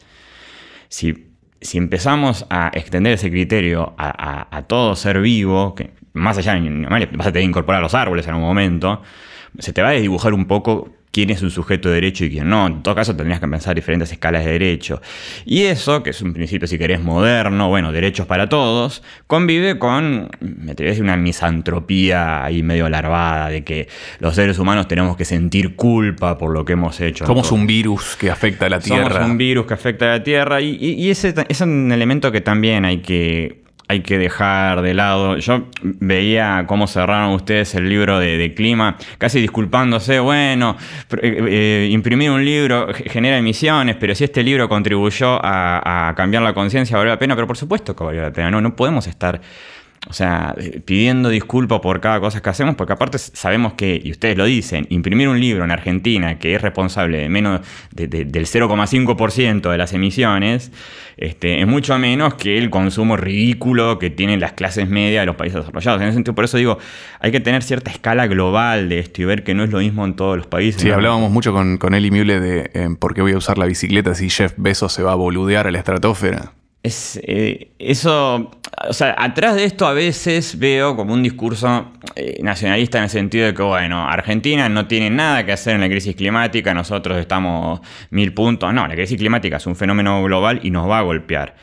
Si si empezamos a extender ese criterio a, todo ser vivo, que más allá de animales, a tener que incorporar los árboles en algún momento, se te va a desdibujar un poco quién es un sujeto de derecho y quién no. En todo caso, tendrías que pensar diferentes escalas de derecho. Y eso, que es un principio, si querés, moderno, bueno, derechos para todos, convive con, me atrevo a decir, una misantropía ahí medio larvada, de que los seres humanos tenemos que sentir culpa por lo que hemos hecho. Somos un virus que afecta a la Tierra. Somos un virus que afecta a la Tierra. Y, y ese es un elemento que también hay que hay que dejar de lado. Yo veía cómo cerraron ustedes el libro de, clima, casi disculpándose, bueno, eh, eh, imprimir un libro genera emisiones, pero si este libro contribuyó a, cambiar la conciencia, valió la pena, pero por supuesto que valió la pena, no, no podemos estar o sea, pidiendo disculpas por cada cosa que hacemos, porque aparte sabemos que, y ustedes lo dicen, imprimir un libro en Argentina que es responsable de menos del 0,5% de las emisiones, este, es mucho menos que el consumo ridículo que tienen las clases medias de los países desarrollados. En ese sentido, por eso digo, hay que tener cierta escala global de esto y ver que no es lo mismo en todos los países. Sí, hablábamos mucho con, con Eli Mule de eh, por qué voy a usar la bicicleta si Jeff Bezos se va a boludear a la estratosfera. Es, eh, eso, o sea, atrás de esto a veces veo como un discurso eh, nacionalista en el sentido de que, bueno, Argentina no tiene nada que hacer en la crisis climática, nosotros estamos mil puntos. No, la crisis climática es un fenómeno global y nos va a golpear.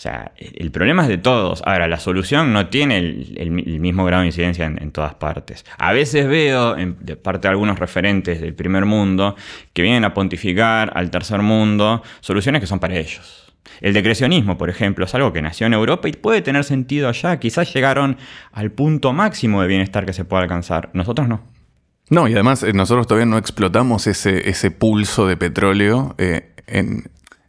O sea, el problema es de todos. Ahora, la solución no tiene el, mismo grado de incidencia en, todas partes. A veces veo, de parte de algunos referentes del primer mundo, que vienen a pontificar al tercer mundo soluciones que son para ellos. El decrecionismo, por ejemplo, es algo que nació en Europa y puede tener sentido allá. Quizás llegaron al punto máximo de bienestar que se puede alcanzar. Nosotros no. No, y además eh, nosotros todavía no explotamos ese, pulso de petróleo eh, en,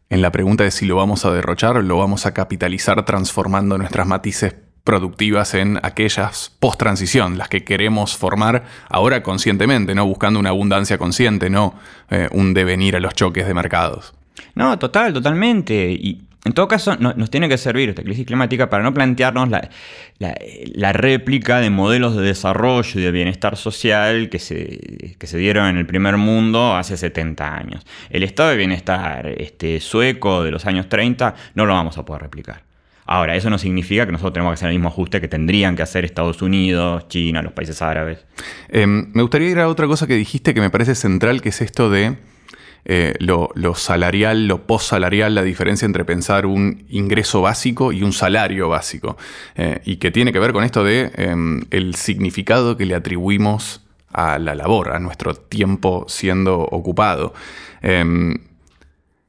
la pregunta de si lo vamos a derrochar lo vamos a capitalizar transformando nuestras matices productivas en aquellas post-transición, las que queremos formar ahora conscientemente, no buscando una abundancia consciente, no eh, un devenir a los choques de mercados. No, total, totalmente. Y en todo caso, nos tiene que servir esta crisis climática para no plantearnos la, réplica de modelos de desarrollo y de bienestar social que se, se, dieron en el primer mundo hace 70 años. El estado de bienestar este, sueco de los años 30 no lo vamos a poder replicar. Ahora, eso no significa que nosotros tenemos que hacer el mismo ajuste que tendrían que hacer Estados Unidos, China, los países árabes. Em, me gustaría ir a otra cosa que dijiste que me parece central, que es esto de eh, lo, salarial, lo post-salarial, la diferencia entre pensar un ingreso básico y un salario básico. Eh, y que tiene que ver con esto de em, el significado que le atribuimos a la labor, a nuestro tiempo siendo ocupado. Em,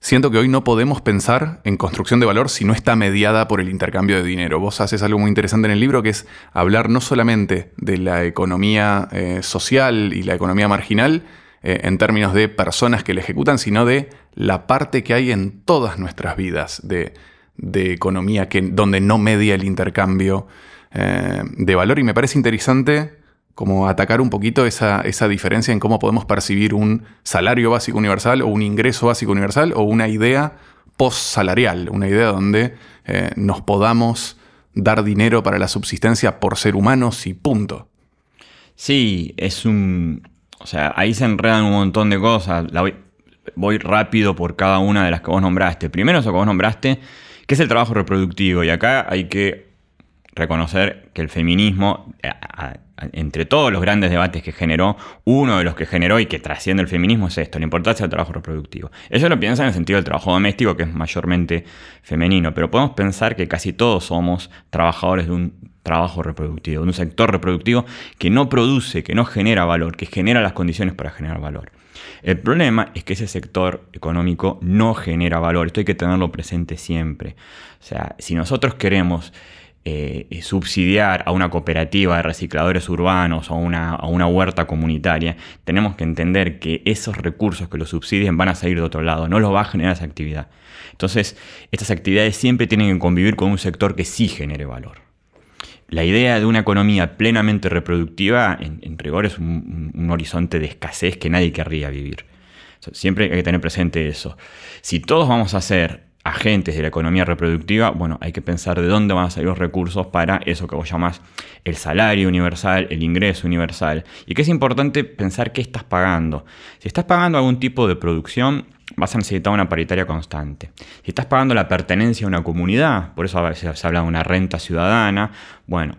siento que hoy no podemos pensar en construcción de valor si no está mediada por el intercambio de dinero. Vos haces algo muy interesante en el libro que es hablar no solamente de la economía eh, social y la economía marginal, eh, en términos de personas que la ejecutan, sino de la parte que hay en todas nuestras vidas de, economía, que, donde no media el intercambio eh, de valor. Y me parece interesante como atacar un poquito esa, diferencia en cómo podemos percibir un salario básico universal o un ingreso básico universal o una idea post-salarial, una idea donde eh, nos podamos dar dinero para la subsistencia por ser humanos y punto. Sí, es un, o sea, ahí se enredan un montón de cosas. voy, rápido por cada una de las que vos nombraste. Primero eso que vos nombraste, que es el trabajo reproductivo. Y acá hay que reconocer que el feminismo, entre todos los grandes debates que generó, uno de los que generó y que trasciende el feminismo es esto, la importancia del trabajo reproductivo. Ellos lo piensan en el sentido del trabajo doméstico, que es mayormente femenino, pero podemos pensar que casi todos somos trabajadores de un trabajo reproductivo, de un sector reproductivo que no produce, que no genera valor, que genera las condiciones para generar valor. El problema es que ese sector económico no genera valor, esto hay que tenerlo presente siempre. O sea, si nosotros queremos eh, subsidiar a una cooperativa de recicladores urbanos o una, a una huerta comunitaria, tenemos que entender que esos recursos que lo subsidien van a salir de otro lado, no los va a generar esa actividad. Entonces, estas actividades siempre tienen que convivir con un sector que sí genere valor la idea de una economía plenamente reproductiva, en, rigor, es un, horizonte de escasez que nadie querría vivir. siempre hay que tener presente eso. Si todos vamos a ser agentes de la economía reproductiva, bueno, hay que pensar de dónde van a salir los recursos para eso que vos llamás el salario universal, el ingreso universal. Y que es importante pensar qué estás pagando. Si estás pagando algún tipo de producción, vas a necesitar una paritaria constante. Si estás pagando la pertenencia a una comunidad, por eso a veces se habla de una renta ciudadana, bueno,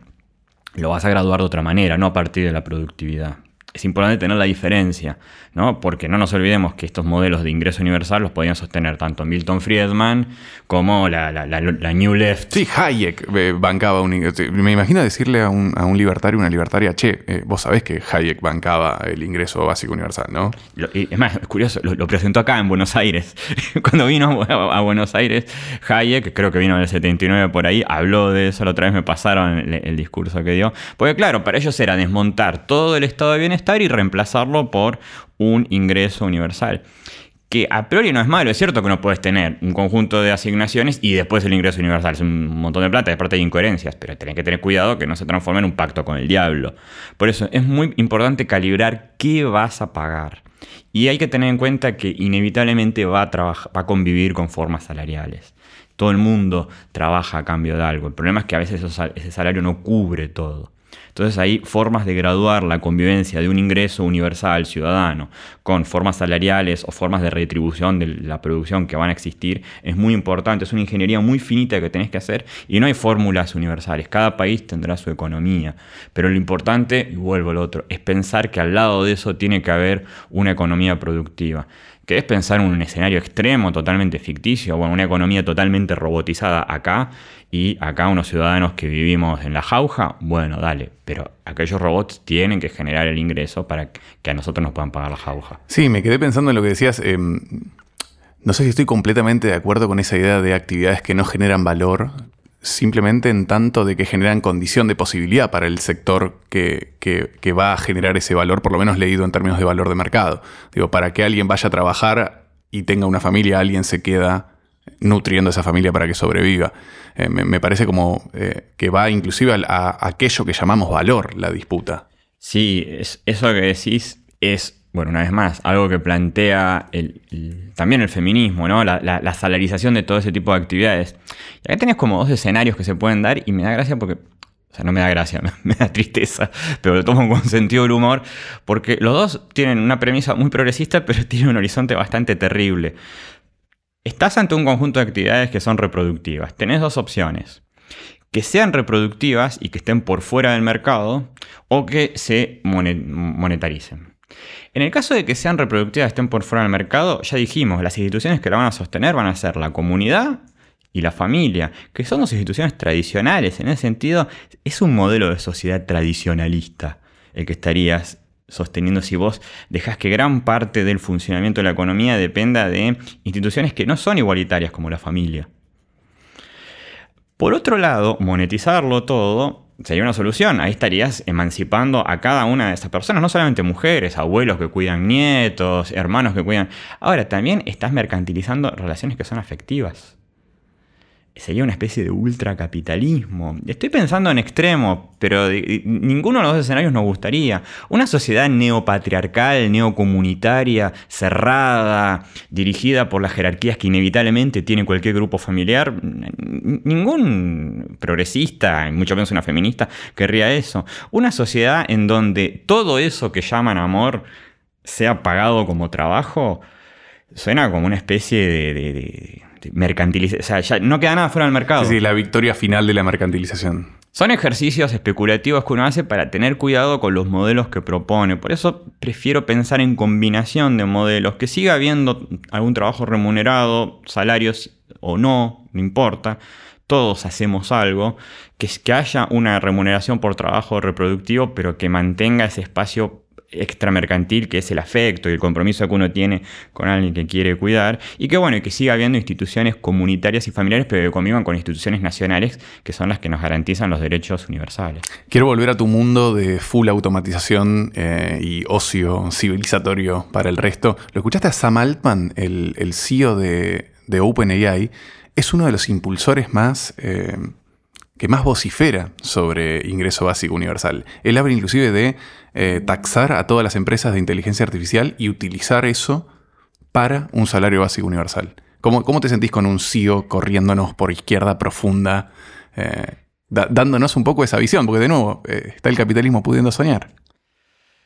lo vas a graduar de otra manera, no a partir de la productividad es importante tener la diferencia, ¿no? Porque no nos olvidemos que estos modelos de ingreso universal los podían sostener tanto Milton Friedman como la, New Left. Sí, Hayek eh, bancaba un... Me imagino decirle a un, libertario, una libertaria, che, eh, vos sabés que Hayek bancaba el ingreso básico universal, ¿no? es más, es curioso, lo, presentó acá en Buenos Aires. Cuando vino a, Buenos Aires, Hayek, creo que vino en el 79 por ahí, habló de eso, la otra vez me pasaron el, el discurso que dio. Porque claro, para ellos era desmontar todo el estado de bienestar y reemplazarlo por un ingreso universal. Que a priori no es malo, es cierto que no puedes tener un conjunto de asignaciones y después el ingreso universal. Es un montón de plata, de parte hay incoherencias, pero tenés que tener cuidado que no se transforme en un pacto con el diablo. Por eso es muy importante calibrar qué vas a pagar. Y hay que tener en cuenta que inevitablemente va a, va a convivir con formas salariales. Todo el mundo trabaja a cambio de algo. El problema es que a veces ese salario no cubre todo. Entonces hay formas de graduar la convivencia de un ingreso universal ciudadano con formas salariales o formas de retribución de la producción que van a existir. Es muy importante, es una ingeniería muy finita que tenés que hacer y no hay fórmulas universales. Cada país tendrá su economía. Pero lo importante, y vuelvo al otro, es pensar que al lado de eso tiene que haber una economía productiva que es pensar en un escenario extremo, totalmente ficticio, bueno, una economía totalmente robotizada acá y acá unos ciudadanos que vivimos en la jauja, bueno, dale, pero aquellos robots tienen que generar el ingreso para que a nosotros nos puedan pagar la jauja. Sí, me quedé pensando en lo que decías. Em, No sé si estoy completamente de acuerdo con esa idea de actividades que no generan valor, simplemente en tanto de que generan condición de posibilidad para el sector que, que, va a generar ese valor, por lo menos leído en términos de valor de mercado. Digo, para que alguien vaya a trabajar y tenga una familia, alguien se queda nutriendo a esa familia para que sobreviva. Eh, me, parece como eh, que va inclusive a, aquello que llamamos valor la disputa. Sí, eso que decís es bueno, una vez más, algo que plantea también el feminismo, ¿no? La, salarización de todo ese tipo de actividades. Y acá tenés como dos escenarios que se pueden dar y me da gracia porque, o sea, no me da gracia, me, da tristeza, pero lo tomo con sentido del humor, porque los dos tienen una premisa muy progresista, pero tienen un horizonte bastante terrible. Estás ante un conjunto de actividades que son reproductivas. Tenés dos opciones. Que sean reproductivas y que estén por fuera del mercado o que se monetaricen. En el caso de que sean reproductivas y estén por fuera del mercado, ya dijimos, las instituciones que la van a sostener van a ser la comunidad y la familia, que son dos instituciones tradicionales. En ese sentido, es un modelo de sociedad tradicionalista el que estarías sosteniendo si vos dejás que gran parte del funcionamiento de la economía dependa de instituciones que no son igualitarias como la familia. Por otro lado, monetizarlo todo sería una solución. Ahí estarías emancipando a cada una de esas personas, no solamente mujeres, abuelos que cuidan nietos, hermanos que cuidan. Ahora, también estás mercantilizando relaciones que son afectivas sería una especie de ultracapitalismo. Estoy pensando en extremo, pero ninguno de los dos escenarios nos gustaría. Una sociedad neopatriarcal, neocomunitaria, cerrada, dirigida por las jerarquías que inevitablemente tiene cualquier grupo familiar, ningún progresista, mucho menos una feminista, querría eso. Una sociedad en donde todo eso que llaman amor sea pagado como trabajo, suena como una especie de este, mercantilización. O sea, ya no queda nada fuera del mercado. Sí, sí, la victoria final de la mercantilización. Son ejercicios especulativos que uno hace para tener cuidado con los modelos que propone. Por eso prefiero pensar en combinación de modelos, que siga habiendo algún trabajo remunerado, salarios o no, no importa. Todos hacemos algo, que, que haya una remuneración por trabajo reproductivo, pero que mantenga ese espacio extramercantil que es el afecto y el compromiso que uno tiene con alguien que quiere cuidar y que bueno, y que siga habiendo instituciones comunitarias y familiares pero que convivan con instituciones nacionales que son las que nos garantizan los derechos universales. Quiero volver a tu mundo de full automatización eh, y ocio civilizatorio para el resto. ¿Lo escuchaste a Sam Altman, el, CEO de, OpenAI? Es uno de los impulsores más... Eh, que más vocifera sobre ingreso básico universal. Él habla inclusive de eh, taxar a todas las empresas de inteligencia artificial y utilizar eso para un salario básico universal. ¿Cómo, cómo te sentís con un CEO corriéndonos por izquierda profunda, eh, dándonos un poco esa visión? Porque de nuevo, eh, está el capitalismo pudiendo soñar.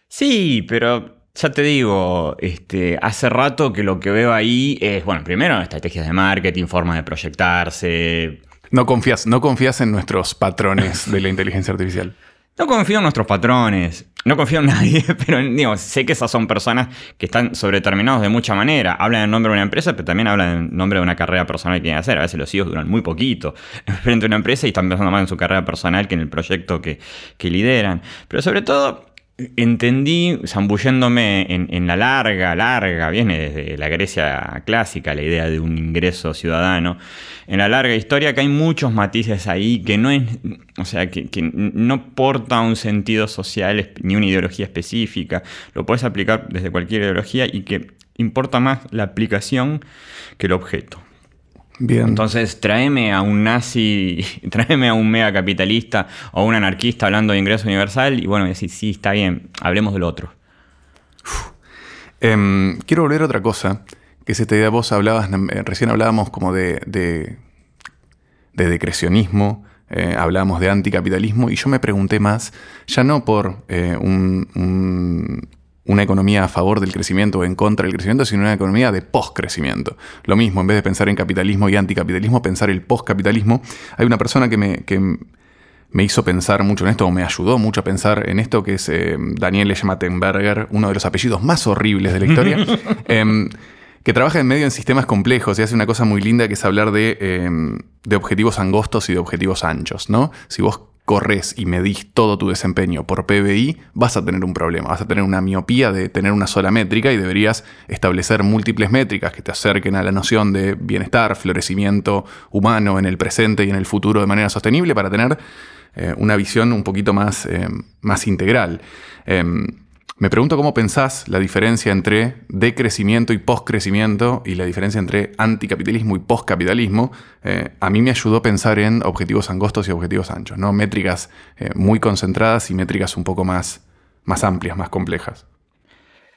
Sí, pero ya te digo, este, hace rato que lo que veo ahí es, bueno, primero estrategias de marketing, forma de proyectarse. No confías, no confías en nuestros patrones de la inteligencia artificial. No confío en nuestros patrones, no confío en nadie, pero digo, sé que esas son personas que están sobreterminados de mucha manera. Hablan en nombre de una empresa, pero también hablan en nombre de una carrera personal que quieren hacer. A veces los hijos duran muy poquito frente a una empresa y están pensando más en su carrera personal que en el proyecto que, que lideran. Pero sobre todo, entendí, zambulléndome en, la larga, larga, viene desde la Grecia clásica la idea de un ingreso ciudadano, en la larga historia que hay muchos matices ahí que no es, o sea, que, no porta un sentido social ni una ideología específica, lo puedes aplicar desde cualquier ideología y que importa más la aplicación que el objeto. Entonces, tráeme a un nazi, tráeme a un mega capitalista o un anarquista hablando de ingreso universal y bueno, decir, sí, está bien, hablemos del otro. Em, quiero volver a otra cosa, que es esta idea, vos hablabas, eh, recién hablábamos como de, de, decrecionismo, eh, hablábamos de anticapitalismo y yo me pregunté más, ya no por eh, un, una economía a favor del crecimiento o en contra del crecimiento, sino una economía de post-crecimiento. Lo mismo, en vez de pensar en capitalismo y anticapitalismo, pensar el post-capitalismo. Hay una persona que me, me, hizo pensar mucho en esto, o me ayudó mucho a pensar en esto, que es eh, Daniel Schmattenberger, uno de los apellidos más horribles de la historia, em, que trabaja en medio en sistemas complejos y hace una cosa muy linda que es hablar de, em, de objetivos angostos y de objetivos anchos. ¿no? Si vos corres y medís todo tu desempeño por PBI, vas a tener un problema, vas a tener una miopía de tener una sola métrica y deberías establecer múltiples métricas que te acerquen a la noción de bienestar, florecimiento humano en el presente y en el futuro de manera sostenible para tener eh, una visión un poquito más, eh, más integral. Em, me pregunto cómo pensás la diferencia entre decrecimiento y postcrecimiento y la diferencia entre anticapitalismo y postcapitalismo. Eh, a mí me ayudó a pensar en objetivos angostos y objetivos anchos, ¿no? Métricas eh, muy concentradas y métricas un poco más, más amplias, más complejas.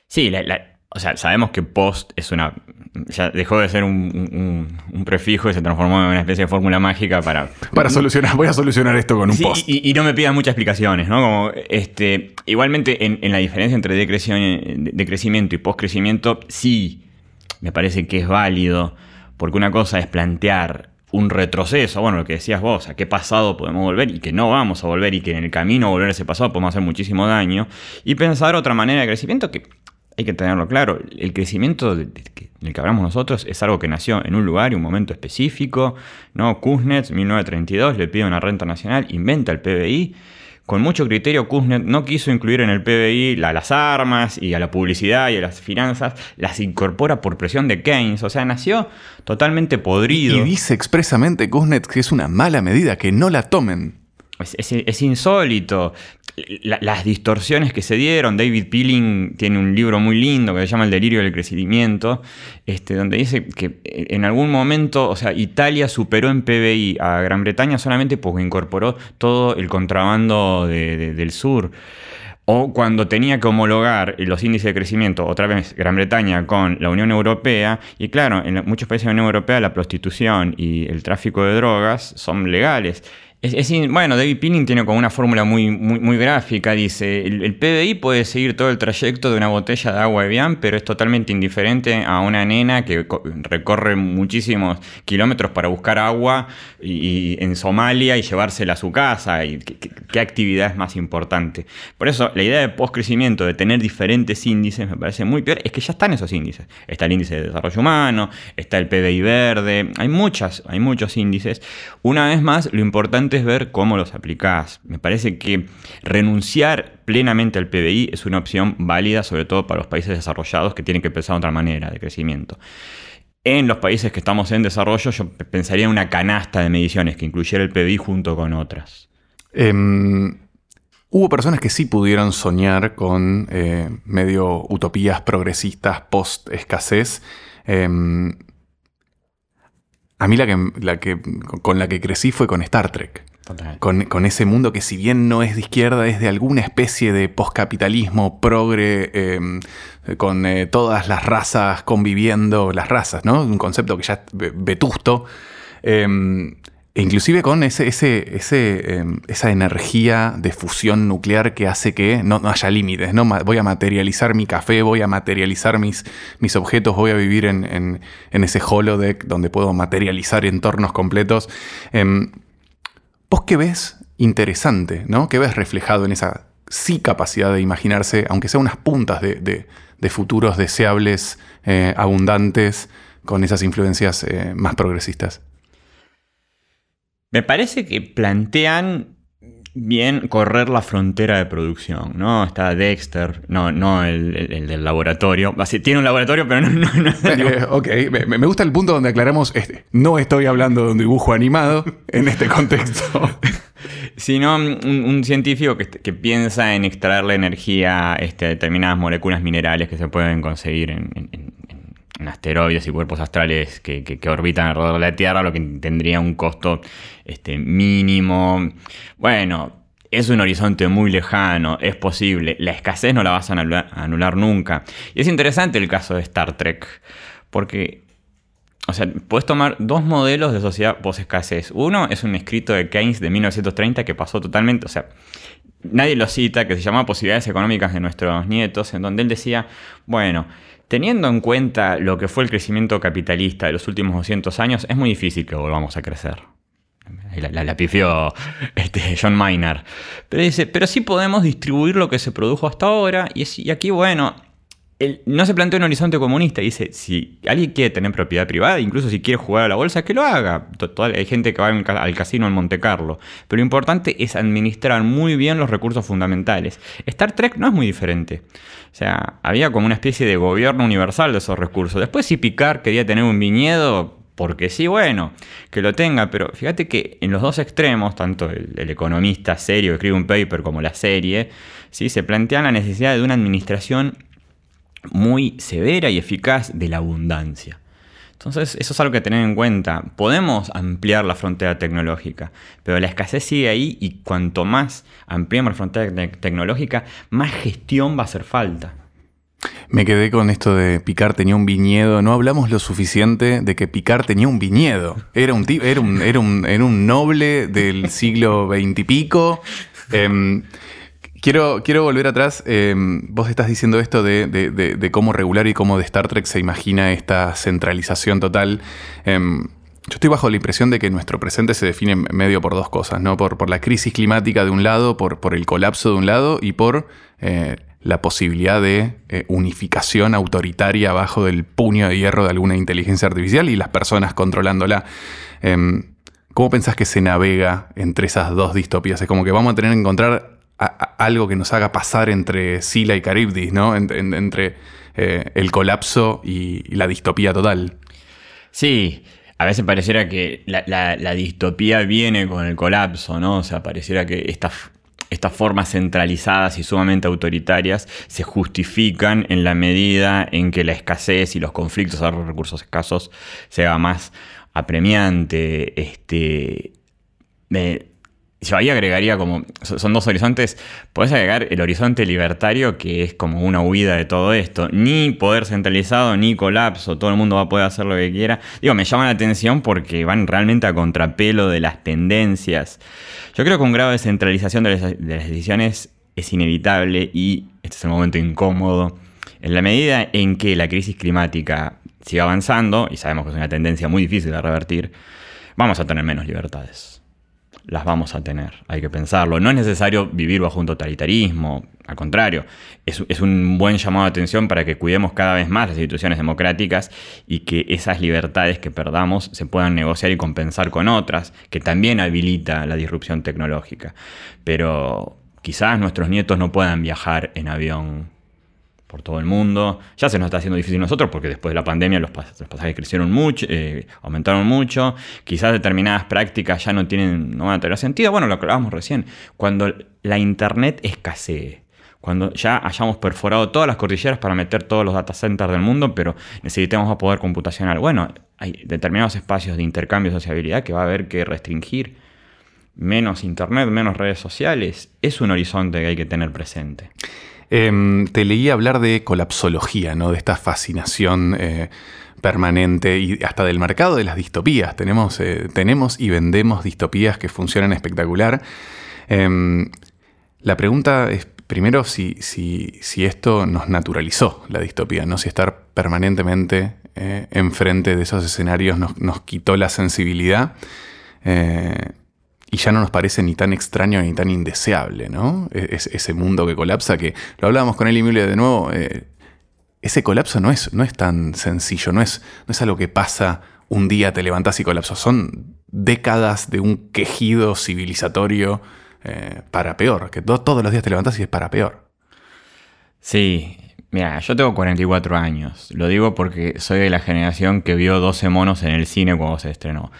Sí, la, o sea, sabemos que post es una. Ya dejó de ser un, prefijo y se transformó en una especie de fórmula mágica para. Para solucionar, voy a solucionar esto con un post. Y, no me pidan muchas explicaciones, ¿no? Como, este, igualmente, en, la diferencia entre decrecimiento y postcrecimiento, sí me parece que es válido, porque una cosa es plantear un retroceso, bueno, lo que decías vos, a qué pasado podemos volver y que no vamos a volver y que en el camino a volver a ese pasado podemos hacer muchísimo daño, y pensar otra manera de crecimiento que hay que tenerlo claro, el crecimiento del que hablamos nosotros es algo que nació en un lugar y un momento específico. ¿no? Kuznets, 1932, le pide una renta nacional, inventa el PBI. Con mucho criterio, Kuznets no quiso incluir en el PBI a las armas y a la publicidad y a las finanzas, las incorpora por presión de Keynes, o sea, nació totalmente podrido. Y dice expresamente Kuznets que es una mala medida, que no la tomen. Es insólito las distorsiones que se dieron. David Peeling tiene un libro muy lindo que se llama El delirio del crecimiento, este, donde dice que en algún momento, o sea, Italia superó en PBI a Gran Bretaña solamente porque incorporó todo el contrabando del sur. O cuando tenía que homologar los índices de crecimiento, otra vez Gran Bretaña con la Unión Europea, y claro, en muchos países de la Unión Europea la prostitución y el tráfico de drogas son legales. Es, bueno, David Pinning tiene como una fórmula muy, muy, gráfica. Dice, el, PBI puede seguir todo el trayecto de una botella de agua Evian, pero es totalmente indiferente a una nena que recorre muchísimos kilómetros para buscar agua y, en Somalia y llevársela a su casa. Y qué, actividad es más importante. Por eso, la idea de postcrecimiento, de tener diferentes índices, me parece muy peor. Es que ya están esos índices. Está el índice de desarrollo humano, está el PBI verde. Hay, muchas, hay muchos índices. Una vez más, lo importante es ver cómo los aplicás. Me parece que renunciar plenamente al PBI es una opción válida, sobre todo para los países desarrollados que tienen que pensar de otra manera de crecimiento. En los países que estamos en desarrollo, yo pensaría en una canasta de mediciones que incluyera el PBI junto con otras. Em, hubo personas que sí pudieron soñar con eh, medio utopías progresistas post-escasez. Em, a mí la que, la que, con la que crecí fue con Star Trek. Con, ese mundo que si bien no es de izquierda, es de alguna especie de poscapitalismo progre, em, con eh, todas las razas conviviendo, las razas, ¿no? Un concepto que ya es vetusto. Em, e inclusive con ese, em, esa energía de fusión nuclear que hace que no, haya límites. ¿no? Voy a materializar mi café, voy a materializar mis, mis objetos, voy a vivir en, ese holodeck donde puedo materializar entornos completos. Eh, ¿Vos qué ves interesante? ¿no? ¿Qué ves reflejado en esa sí capacidad de imaginarse, aunque sea unas puntas de, futuros deseables, eh, abundantes, con esas influencias eh, más progresistas? Me parece que plantean bien correr la frontera de producción, ¿no? Está Dexter, no, no el, del laboratorio. Tiene un laboratorio, pero no... no, eh, ok, me, gusta el punto donde aclaramos, este, no estoy hablando de un dibujo animado en este contexto. Sino un, científico que, piensa en extraer la energía este, de determinadas moléculas minerales que se pueden conseguir en en asteroides y cuerpos astrales que, orbitan alrededor de la Tierra, lo que tendría un costo este, mínimo. Bueno, es un horizonte muy lejano, es posible. La escasez no la vas a anular, nunca. Y es interesante el caso de Star Trek, porque o sea, puedes tomar dos modelos de sociedad post-escasez. Uno es un escrito de Keynes de 1930 que pasó totalmente, o sea, nadie lo cita, que se llama Posibilidades Económicas de nuestros nietos, en donde él decía, bueno, Teniendo en cuenta lo que fue el crecimiento capitalista de los últimos 200 años, es muy difícil que volvamos a crecer. La, la, pifió este, John Maynard. Pero dice, pero sí podemos distribuir lo que se produjo hasta ahora. Y, aquí, bueno, no se plantea un horizonte comunista. Dice, si alguien quiere tener propiedad privada, incluso si quiere jugar a la bolsa, que lo haga. Hay gente que va al casino en Monte Carlo. Pero lo importante es administrar muy bien los recursos fundamentales. Star Trek no es muy diferente. O sea, había como una especie de gobierno universal de esos recursos. Después si Picard quería tener un viñedo, porque sí, bueno, que lo tenga, pero fíjate que en los dos extremos, tanto el, economista serio que escribe un paper como la serie, ¿sí? se plantean la necesidad de una administración muy severa y eficaz de la abundancia. Entonces, eso es algo que tener en cuenta. Podemos ampliar la frontera tecnológica, pero la escasez sigue ahí y cuanto más ampliamos la frontera tecnológica, más gestión va a hacer falta. Me quedé con esto de Picard tenía un viñedo. No hablamos lo suficiente de que Picard tenía un viñedo. Era un, era un, era un, era un noble del siglo veintipico. Em, Quiero, quiero volver atrás. Eh, vos estás diciendo esto de, cómo regular y cómo de Star Trek se imagina esta centralización total. Em, yo estoy bajo la impresión de que nuestro presente se define medio por dos cosas, ¿no? Por, por la crisis climática de un lado, por, por, el colapso de un lado y por eh, la posibilidad de eh, unificación autoritaria bajo del puño de hierro de alguna inteligencia artificial y las personas controlándola. Em, ¿Cómo pensás que se navega entre esas dos distopías? Es como que vamos a tener que encontrar algo que nos haga pasar entre Sila y Caribdis, ¿no? entre eh, el colapso y, la distopía total. Sí, a veces pareciera que la, distopía viene con el colapso, ¿no? O sea, pareciera que estas, formas centralizadas y sumamente autoritarias se justifican en la medida en que la escasez y los conflictos a los recursos escasos se haga más apremiante. Este, yo ahí agregaría como, son dos horizontes, puedes agregar el horizonte libertario que es como una huida de todo esto, ni poder centralizado, ni colapso, todo el mundo va a poder hacer lo que quiera. Digo, me llama la atención porque van realmente a contrapelo de las tendencias. Yo creo que un grado de centralización de las, decisiones es inevitable y este es el momento incómodo. En la medida en que la crisis climática siga avanzando, y sabemos que es una tendencia muy difícil de revertir, vamos a tener menos libertades las vamos a tener, hay que pensarlo. No es necesario vivir bajo un totalitarismo, al contrario, es, un buen llamado de atención para que cuidemos cada vez más las instituciones democráticas y que esas libertades que perdamos se puedan negociar y compensar con otras, que también habilita la disrupción tecnológica. Pero quizás nuestros nietos no puedan viajar en avión por todo el mundo. Ya se nos está haciendo difícil nosotros porque después de la pandemia los, pasajes crecieron mucho, eh, aumentaron mucho. Quizás determinadas prácticas ya no tienen, no van a tener sentido. Bueno, lo hablábamos recién, cuando la internet escasee, cuando ya hayamos perforado todas las cordilleras para meter todos los data centers del mundo, pero necesitemos poder computacional. Bueno, hay determinados espacios de intercambio y sociabilidad que va a haber que restringir. Menos internet, menos redes sociales, es un horizonte que hay que tener presente. Em, te leí hablar de colapsología, ¿no? De esta fascinación eh, permanente y hasta del mercado de las distopías. Tenemos, eh, tenemos y vendemos distopías que funcionan espectacular. Em, la pregunta es primero si, si, esto nos naturalizó la distopía, ¿no? Si estar permanentemente eh, enfrente de esos escenarios nos, nos quitó la sensibilidad y ya no nos parece ni tan extraño ni tan indeseable, ¿no? E-, es, ese mundo que colapsa, que lo hablábamos con y Emilia de nuevo, eh, ese colapso no es, no es tan sencillo, no es, no es algo que pasa un día, te levantas y colapso, son décadas de un quejido civilizatorio eh, para peor, que todos los días te levantas y es para peor. Sí, Mira, yo tengo 44 años. Lo digo porque soy de la generación que vio 12 monos en el cine cuando se estrenó.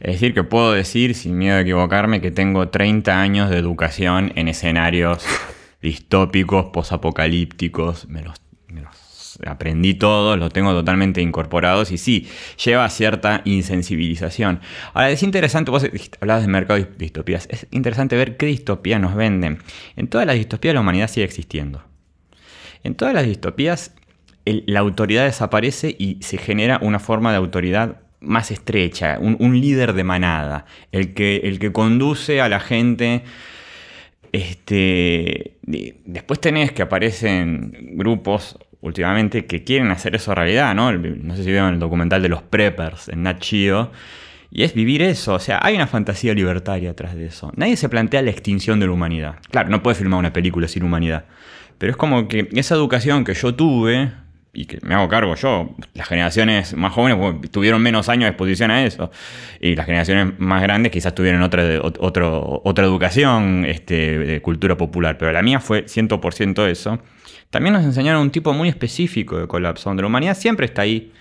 Es decir, que puedo decir, sin miedo a equivocarme, que tengo 30 años de educación en escenarios distópicos, posapocalípticos. Me los, me los aprendí todos, los tengo totalmente incorporados y sí, lleva cierta insensibilización. Ahora, es interesante, vos hablabas de mercado de distopías, es interesante ver qué distopía nos venden. En todas las distopías la humanidad sigue existiendo. En todas las distopías la autoridad desaparece y se genera una forma de autoridad más estrecha, un, líder de manada, el que, el que conduce a la gente. Este, después tenés que aparecen grupos últimamente que quieren hacer eso realidad, ¿no? No sé si vieron el documental de los preppers en Nat Y es vivir eso, o sea, hay una fantasía libertaria atrás de eso. Nadie se plantea la extinción de la humanidad. Claro, no puedes filmar una película sin humanidad. Pero es como que esa educación que yo tuve, y que me hago cargo yo, las generaciones más jóvenes tuvieron menos años de exposición a eso, y las generaciones más grandes quizás tuvieron otra, otro, otra educación este, de cultura popular, pero la mía fue 100% eso. También nos enseñaron un tipo muy específico de colapso, donde la humanidad siempre está ahí,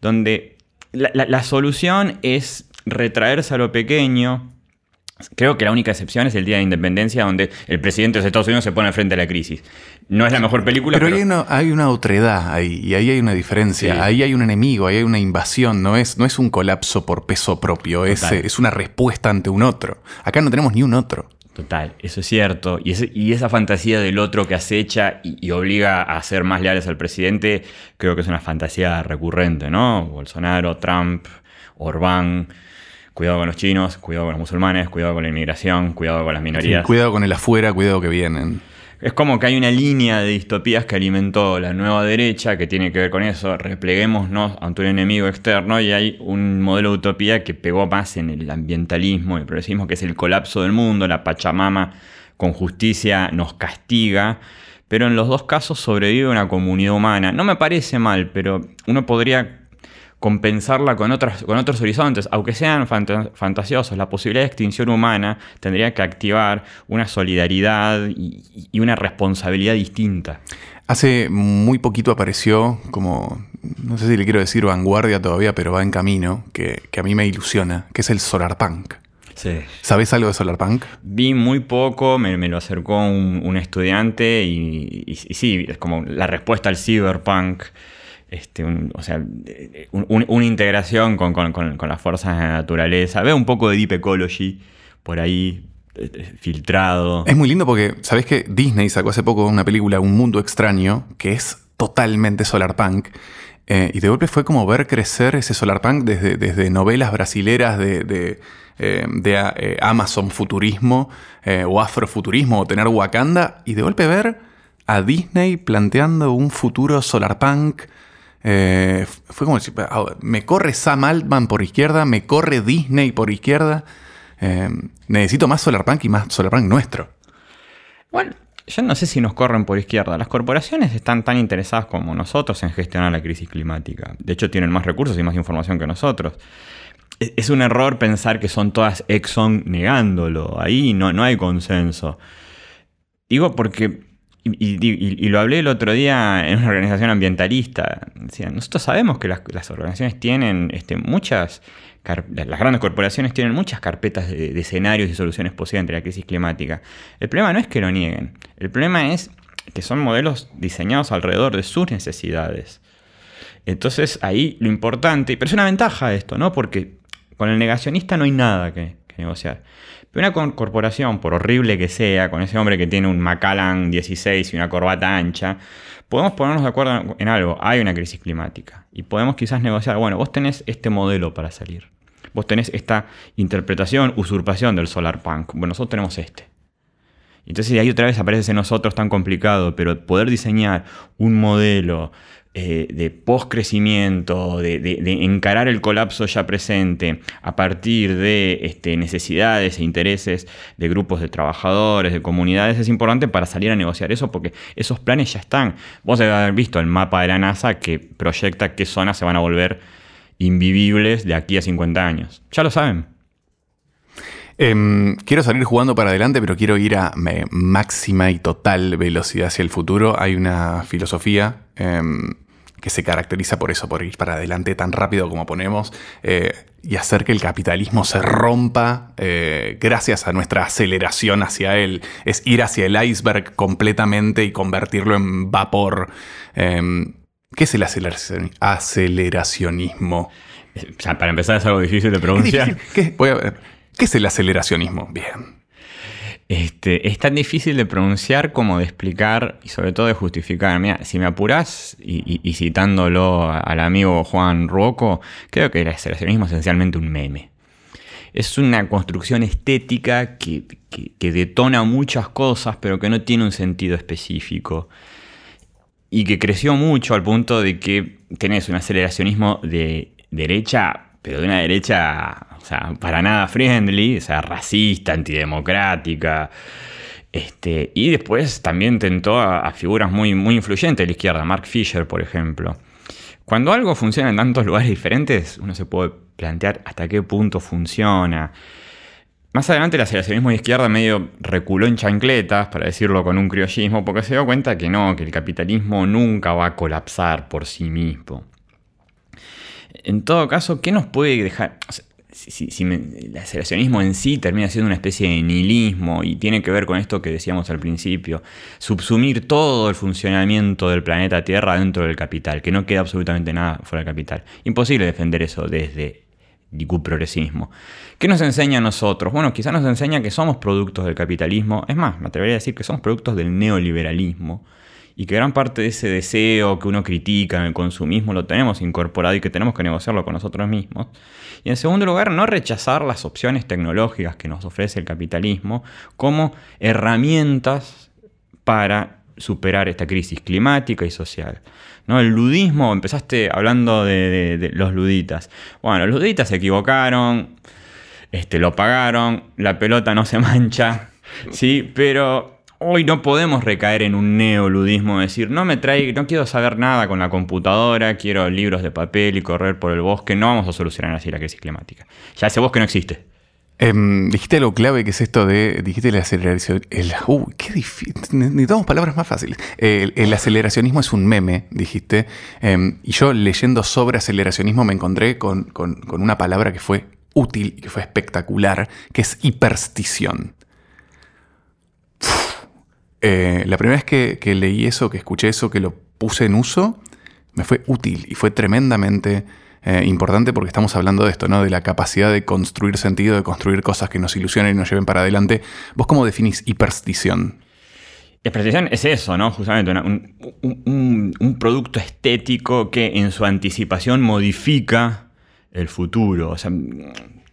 donde la solución es retraerse a lo pequeño, Creo que la única excepción es el Día de Independencia, donde el presidente de Estados Unidos se pone frente a la crisis. No es la mejor película. Pero, Hay, una, hay una otredad ahí, y ahí hay una diferencia. Ahí hay un enemigo, ahí hay una invasión. No es, no es un colapso por peso propio, es, es, una respuesta ante un otro. Acá no tenemos ni un otro. Total, eso es cierto. Y, y esa fantasía del otro que acecha y, y, obliga a ser más leales al presidente, creo que es una fantasía recurrente, ¿no? Bolsonaro, Trump, Orbán cuidado con los chinos, cuidado con los musulmanes, cuidado con la inmigración, cuidado con las minorías. cuidado con el afuera, cuidado que vienen. Es como que hay una línea de distopías que alimentó la nueva derecha que tiene que ver con eso, repleguémonos ante un enemigo externo y hay un modelo de utopía que pegó más en el ambientalismo y el progresismo, que es el colapso del mundo, la Pachamama con justicia nos castiga, pero en los dos casos sobrevive una comunidad humana. No me parece mal, pero uno podría compensarla con, otras, con otros horizontes, aunque sean fantasiosos. La posibilidad de extinción humana tendría que activar una solidaridad y, una responsabilidad distinta. Hace muy poquito apareció como, no sé si le quiero decir vanguardia todavía, pero va en camino, que, a mí me ilusiona, que es el solarpunk. Sí. ¿Sabes algo de solarpunk? Vi muy poco, me, lo acercó un, estudiante y, y, sí, es como la respuesta al cyberpunk este, o sea, una integración con, las fuerzas de la naturaleza. Veo un poco de Deep Ecology por ahí eh, eh, filtrado. Es muy lindo porque, ¿sabés que Disney sacó hace poco una película, Un Mundo Extraño, que es totalmente solarpunk? Eh, y de golpe fue como ver crecer ese solarpunk desde, desde novelas brasileras de, de, Amazon futurismo o afrofuturismo o tener Wakanda y de golpe ver a Disney planteando un futuro solarpunk eh, fue como ah, me corre Sam Altman por izquierda, me corre Disney por izquierda. Eh, necesito más Solarpunk y más Solarpunk nuestro. Bueno, yo no sé si nos corren por izquierda. Las corporaciones están tan interesadas como nosotros en gestionar la crisis climática. De hecho, tienen más recursos y más información que nosotros. E-, es un error pensar que son todas Exxon negándolo. Ahí no, no hay consenso. Digo porque y, lo hablé el otro día en una organización ambientalista. nosotros sabemos que las, organizaciones tienen este, muchas, las grandes corporaciones tienen muchas carpetas de, escenarios y soluciones posibles ante la crisis climática. El problema no es que lo nieguen, el problema es que son modelos diseñados alrededor de sus necesidades. Entonces ahí lo importante, pero es una ventaja esto, ¿no? Porque con el negacionista no hay nada que negociar una corporación, por horrible que sea, con ese hombre que tiene un Macallan 16 y una corbata ancha, podemos ponernos de acuerdo en algo. Hay una crisis climática y podemos quizás negociar, bueno, vos tenés este modelo para salir. Vos tenés esta interpretación, usurpación del solar punk. Bueno, nosotros tenemos este. Entonces ahí otra vez aparece en nosotros tan complicado, pero poder diseñar un modelo eh, de post-crecimiento, de, encarar el colapso ya presente a partir de este, necesidades e intereses de grupos de trabajadores, de comunidades, es importante para salir a negociar eso porque esos planes ya están. Vos debes haber visto el mapa de la NASA que proyecta qué zonas se van a volver invivibles de aquí a 50 años. Ya lo saben. Em, quiero salir jugando para adelante, pero quiero ir a máxima y total velocidad hacia el futuro. Hay una filosofía em, que se caracteriza por eso, por ir para adelante tan rápido como ponemos eh, y hacer que el capitalismo se rompa eh, gracias a nuestra aceleración hacia él. Es ir hacia el iceberg completamente y convertirlo en vapor. Em, ¿Qué es el aceleracionismo? para empezar es algo difícil de pronunciar. ¿Qué, ¿Qué es el aceleracionismo? Bien. Este, es tan difícil de pronunciar como de explicar y sobre todo de justificar. Mira, si me apurás y, citándolo al amigo Juan Ruoco, creo que el aceleracionismo es esencialmente un meme. Es una construcción estética que, detona muchas cosas, pero que no tiene un sentido específico. Y que creció mucho al punto de que tenés un aceleracionismo de derecha, pero de una derecha sea, para nada friendly, o sea, racista, antidemocrática. Este, y después también tentó a, figuras muy, muy influyentes de la izquierda, Mark Fisher, por ejemplo. Cuando algo funciona en tantos lugares diferentes, uno se puede plantear hasta qué punto funciona. Más adelante el aceleracionismo de izquierda medio reculó en chancletas, para decirlo con un criollismo, porque se dio cuenta que no, que el capitalismo nunca va a colapsar por sí mismo. En todo caso, ¿qué nos puede dejar? Si, el aceleracionismo en sí termina siendo una especie de nihilismo y tiene que ver con esto que decíamos al principio, subsumir todo el funcionamiento del planeta Tierra dentro del capital, que no queda absolutamente nada fuera del capital. Imposible defender eso desde el progresismo. ¿Qué nos enseña a nosotros? Bueno, quizás nos enseña que somos productos del capitalismo, es más, me atrevería a decir que somos productos del neoliberalismo y que gran parte de ese deseo que uno critica en el consumismo lo tenemos incorporado y que tenemos que negociarlo con nosotros mismos. Y en segundo lugar, no rechazar las opciones tecnológicas que nos ofrece el capitalismo como herramientas para superar esta crisis climática y social. ¿No? El ludismo, empezaste hablando de, los luditas. Bueno, los luditas se equivocaron, este, lo pagaron, la pelota no se mancha, ¿sí? pero Hoy no podemos recaer en un neoludismo, decir, no me trae, no quiero saber nada con la computadora, quiero libros de papel y correr por el bosque. No vamos a solucionar así la crisis climática. Ya ese bosque no existe. Em, dijiste algo clave que es esto de. Dijiste la aceleración. El, uh, qué difícil. Necesitamos palabras más fáciles. El, aceleracionismo es un meme, dijiste. Em, y yo leyendo sobre aceleracionismo me encontré con, con una palabra que fue útil y que fue espectacular, que es hiperstición. Eh, la primera vez que, leí eso, que escuché eso, que lo puse en uso, me fue útil y fue tremendamente eh, importante porque estamos hablando de esto, ¿no? De la capacidad de construir sentido, de construir cosas que nos ilusionen y nos lleven para adelante. ¿Vos cómo definís hiperstición? Hiperstición es eso, ¿no? Justamente un, un, producto estético que en su anticipación modifica el futuro. O sea,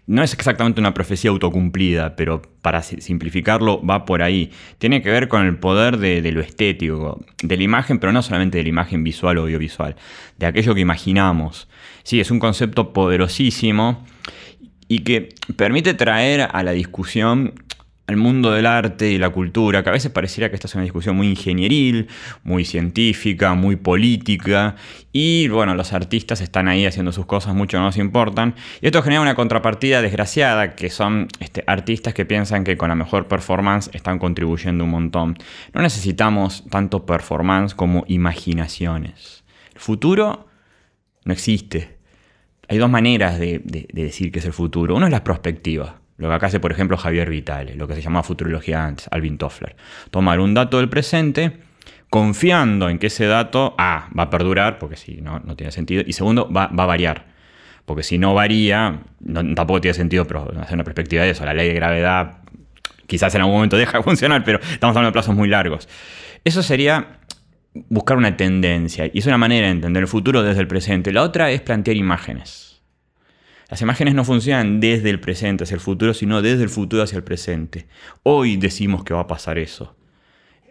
no es exactamente una profecía autocumplida, pero para simplificarlo va por ahí. Tiene que ver con el poder de, lo estético, de la imagen, pero no solamente de la imagen visual o audiovisual, de aquello que imaginamos. Sí, es un concepto poderosísimo y que permite traer a la discusión al mundo del arte y la cultura, que a veces pareciera que esta es una discusión muy ingenieril, muy científica, muy política, y bueno, los artistas están ahí haciendo sus cosas, mucho no nos importan, y esto genera una contrapartida desgraciada, que son este, artistas que piensan que con la mejor performance están contribuyendo un montón. No necesitamos tanto performance como imaginaciones. El futuro no existe. Hay dos maneras de, de decir que es el futuro. Uno es la perspectiva lo que acá hace, por ejemplo, Javier Vitale, lo que se llama futurología antes, Alvin Toffler. Tomar un dato del presente, confiando en que ese dato, A, va a perdurar, porque si no, no tiene sentido, y segundo, va, a variar. Porque si no varía, tampoco tiene sentido, pero hacer una perspectiva de eso. La ley de gravedad quizás en algún momento deja de funcionar, pero estamos hablando de plazos muy largos. Eso sería buscar una tendencia, y es una manera de entender el futuro desde el presente. La otra es plantear imágenes. Las imágenes no funcionan desde el presente hacia el futuro, sino desde el futuro hacia el presente. Hoy decimos que va a pasar eso.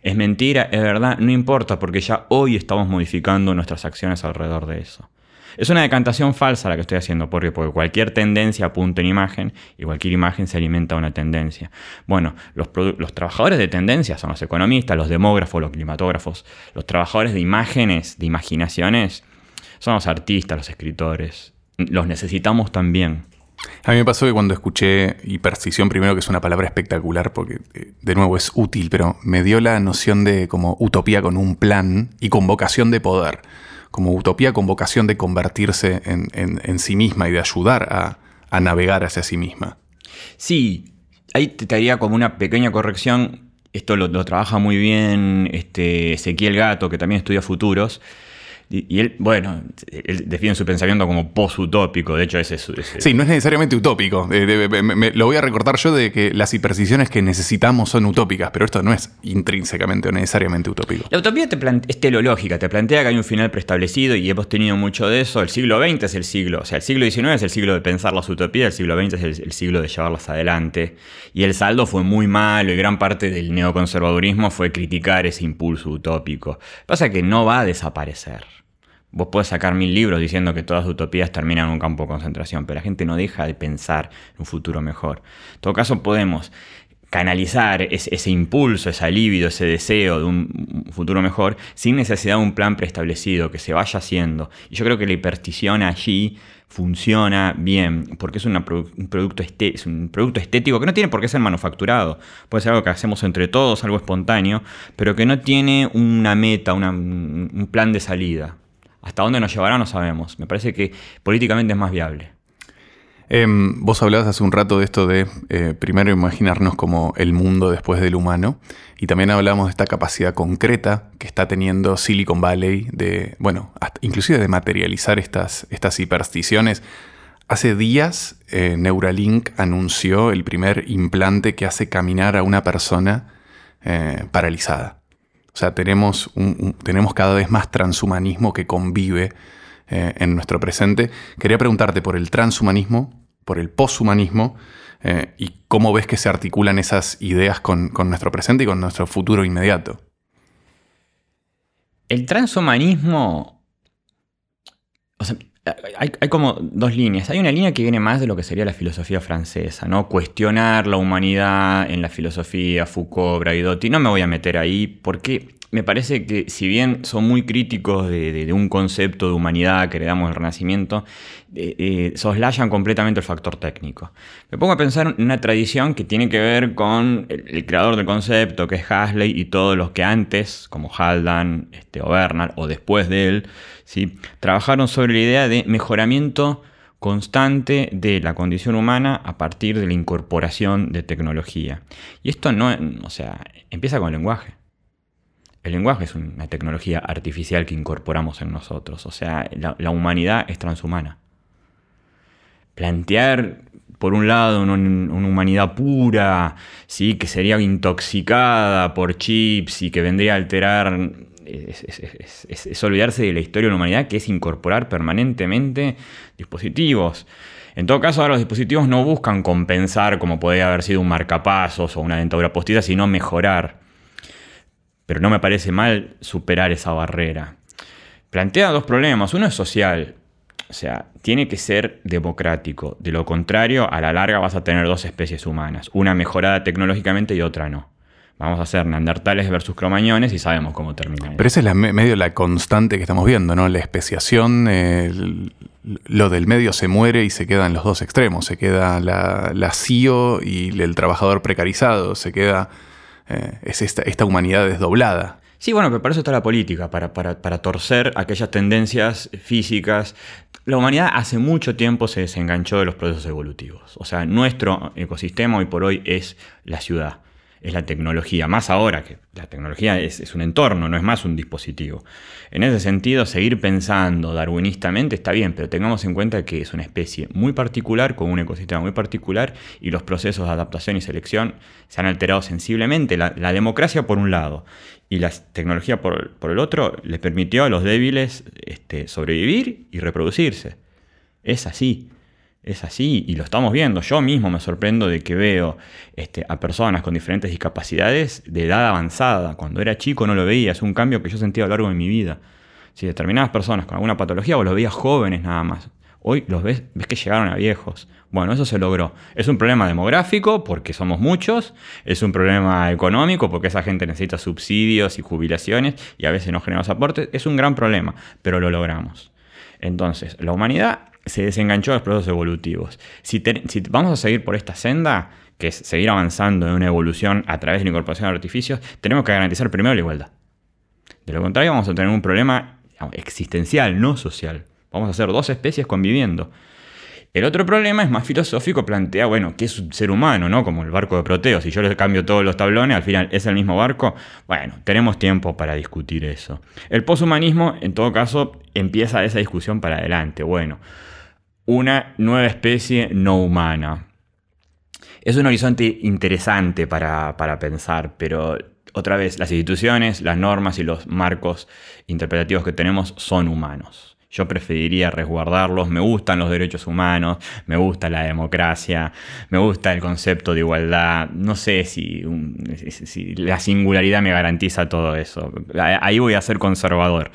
Es mentira, es verdad, no importa, porque ya hoy estamos modificando nuestras acciones alrededor de eso. Es una decantación falsa la que estoy haciendo, porque, porque cualquier tendencia apunta en imagen y cualquier imagen se alimenta de una tendencia. Bueno, los, los, trabajadores de tendencia son los economistas, los demógrafos, los climatógrafos. Los trabajadores de imágenes, de imaginaciones, son los artistas, los escritores, los necesitamos también. A mí me pasó que cuando escuché hiperstición primero, que es una palabra espectacular porque eh, de nuevo es útil, pero me dio la noción de como utopía con un plan y con vocación de poder. Como utopía con vocación de convertirse en, sí misma y de ayudar a, navegar hacia sí misma. Sí, ahí te haría como una pequeña corrección. Esto lo, lo trabaja muy bien este, Ezequiel Gato, que también estudia futuros. Y, él, bueno, él define su pensamiento como post-utópico, de hecho ese es... Sí, no es necesariamente utópico. Eh, lo voy a recortar yo de que las hipercisiones que necesitamos son utópicas, pero esto no es intrínsecamente o necesariamente utópico. La utopía te es teleológica, te plantea que hay un final preestablecido y hemos tenido mucho de eso. El siglo XX es el siglo, o sea, el siglo XIX es el siglo de pensar las utopías, el siglo XX es el, siglo de llevarlas adelante. Y el saldo fue muy malo y gran parte del neoconservadurismo fue criticar ese impulso utópico. Pasa que no va a desaparecer. Vos podés sacar mil libros diciendo que todas utopías terminan en un campo de concentración, pero la gente no deja de pensar en un futuro mejor. En todo caso, podemos canalizar ese, impulso, ese libido, ese deseo de un futuro mejor, sin necesidad de un plan preestablecido, que se vaya haciendo. Y yo creo que la hiperstición allí funciona bien, porque es, un, producto es un producto estético que no tiene por qué ser manufacturado, puede ser algo que hacemos entre todos, algo espontáneo, pero que no tiene una meta, un plan de salida. Hasta dónde nos llevará no sabemos. Me parece que políticamente es más viable. Em, vos hablabas hace un rato de esto de eh, primero imaginarnos como el mundo después del humano y también hablamos de esta capacidad concreta que está teniendo Silicon Valley de, bueno, inclusive de materializar estas, estas hipersticiones. Hace días eh, Neuralink anunció el primer implante que hace caminar a una persona eh, paralizada. O sea, tenemos, tenemos cada vez más transhumanismo que convive en nuestro presente. Quería preguntarte por el transhumanismo, por el poshumanismo eh, y cómo ves que se articulan esas ideas con, nuestro presente y con nuestro futuro inmediato. El transhumanismo, o sea, hay, como dos líneas. Hay una línea que viene más de lo que sería la filosofía francesa, ¿no? Cuestionar la humanidad en la filosofía, Foucault, Braidotti. No me voy a meter ahí porque me parece que si bien son muy críticos de, un concepto de humanidad que heredamos del Renacimiento, eh, eh, soslayan completamente el factor técnico. Me pongo a pensar en una tradición que tiene que ver con el, creador del concepto, que es Hasley, y todos los que antes, como Haldan este, o Bernard, o después de él, ¿sí? trabajaron sobre la idea de mejoramiento constante de la condición humana a partir de la incorporación de tecnología. Y esto no, o sea, empieza con el lenguaje. El lenguaje es una tecnología artificial que incorporamos en nosotros, o sea, la, humanidad es transhumana. Plantear, por un lado, una, humanidad pura, ¿sí? que sería intoxicada por chips y que vendría a alterar, es, olvidarse de la historia de la humanidad, que es incorporar permanentemente dispositivos. En todo caso, ahora los dispositivos no buscan compensar como podría haber sido un marcapasos o una dentadura postiza, sino mejorar pero no me parece mal superar esa barrera. Plantea dos problemas. Uno es social, o sea, tiene que ser democrático. De lo contrario, a la larga vas a tener dos especies humanas, una mejorada tecnológicamente y otra no. Vamos a hacer neandertales versus cromañones y sabemos cómo termina. Pero esa es la, medio la constante que estamos viendo, ¿no? La especiación, lo del medio se muere y se quedan los dos extremos. Se queda la, la CIO y el trabajador precarizado, se queda eh, es esta, humanidad desdoblada. Sí, bueno, pero para eso está la política, para, torcer aquellas tendencias físicas. La humanidad hace mucho tiempo se desenganchó de los procesos evolutivos. O sea, nuestro ecosistema hoy por hoy es la ciudad es la tecnología, más ahora que la tecnología es, un entorno, no es más un dispositivo. En ese sentido, seguir pensando darwinistamente está bien, pero tengamos en cuenta que es una especie muy particular, con un ecosistema muy particular, y los procesos de adaptación y selección se han alterado sensiblemente. La, democracia por un lado y la tecnología por, el otro le permitió a los débiles este, sobrevivir y reproducirse. Es así es así y lo estamos viendo. Yo mismo me sorprendo de que veo este, a personas con diferentes discapacidades de edad avanzada. Cuando era chico no lo veía, es un cambio que yo sentí a lo largo de mi vida. Si determinadas personas con alguna patología vos los veías jóvenes nada más. Hoy los ves, ves que llegaron a viejos. Bueno, eso se logró. Es un problema demográfico porque somos muchos, es un problema económico porque esa gente necesita subsidios y jubilaciones y a veces no generamos aportes. Es un gran problema, pero lo logramos. Entonces, la humanidad se desenganchó de los procesos evolutivos. Si, vamos a seguir por esta senda, que es seguir avanzando en una evolución a través de la incorporación de artificios, tenemos que garantizar primero la igualdad. De lo contrario, vamos a tener un problema existencial, no social. Vamos a hacer dos especies conviviendo. El otro problema es más filosófico, plantea, bueno, ¿qué es un ser humano, no? Como el barco de Proteo. Si yo le cambio todos los tablones, al final es el mismo barco. Bueno, tenemos tiempo para discutir eso. El poshumanismo, en todo caso, empieza esa discusión para adelante. Bueno, una nueva especie no humana. Es un horizonte interesante para, pensar, pero otra vez, las instituciones, las normas y los marcos interpretativos que tenemos son humanos. Yo preferiría resguardarlos, me gustan los derechos humanos, me gusta la democracia, me gusta el concepto de igualdad, no sé si, si la singularidad me garantiza todo eso. Ahí voy a ser conservador.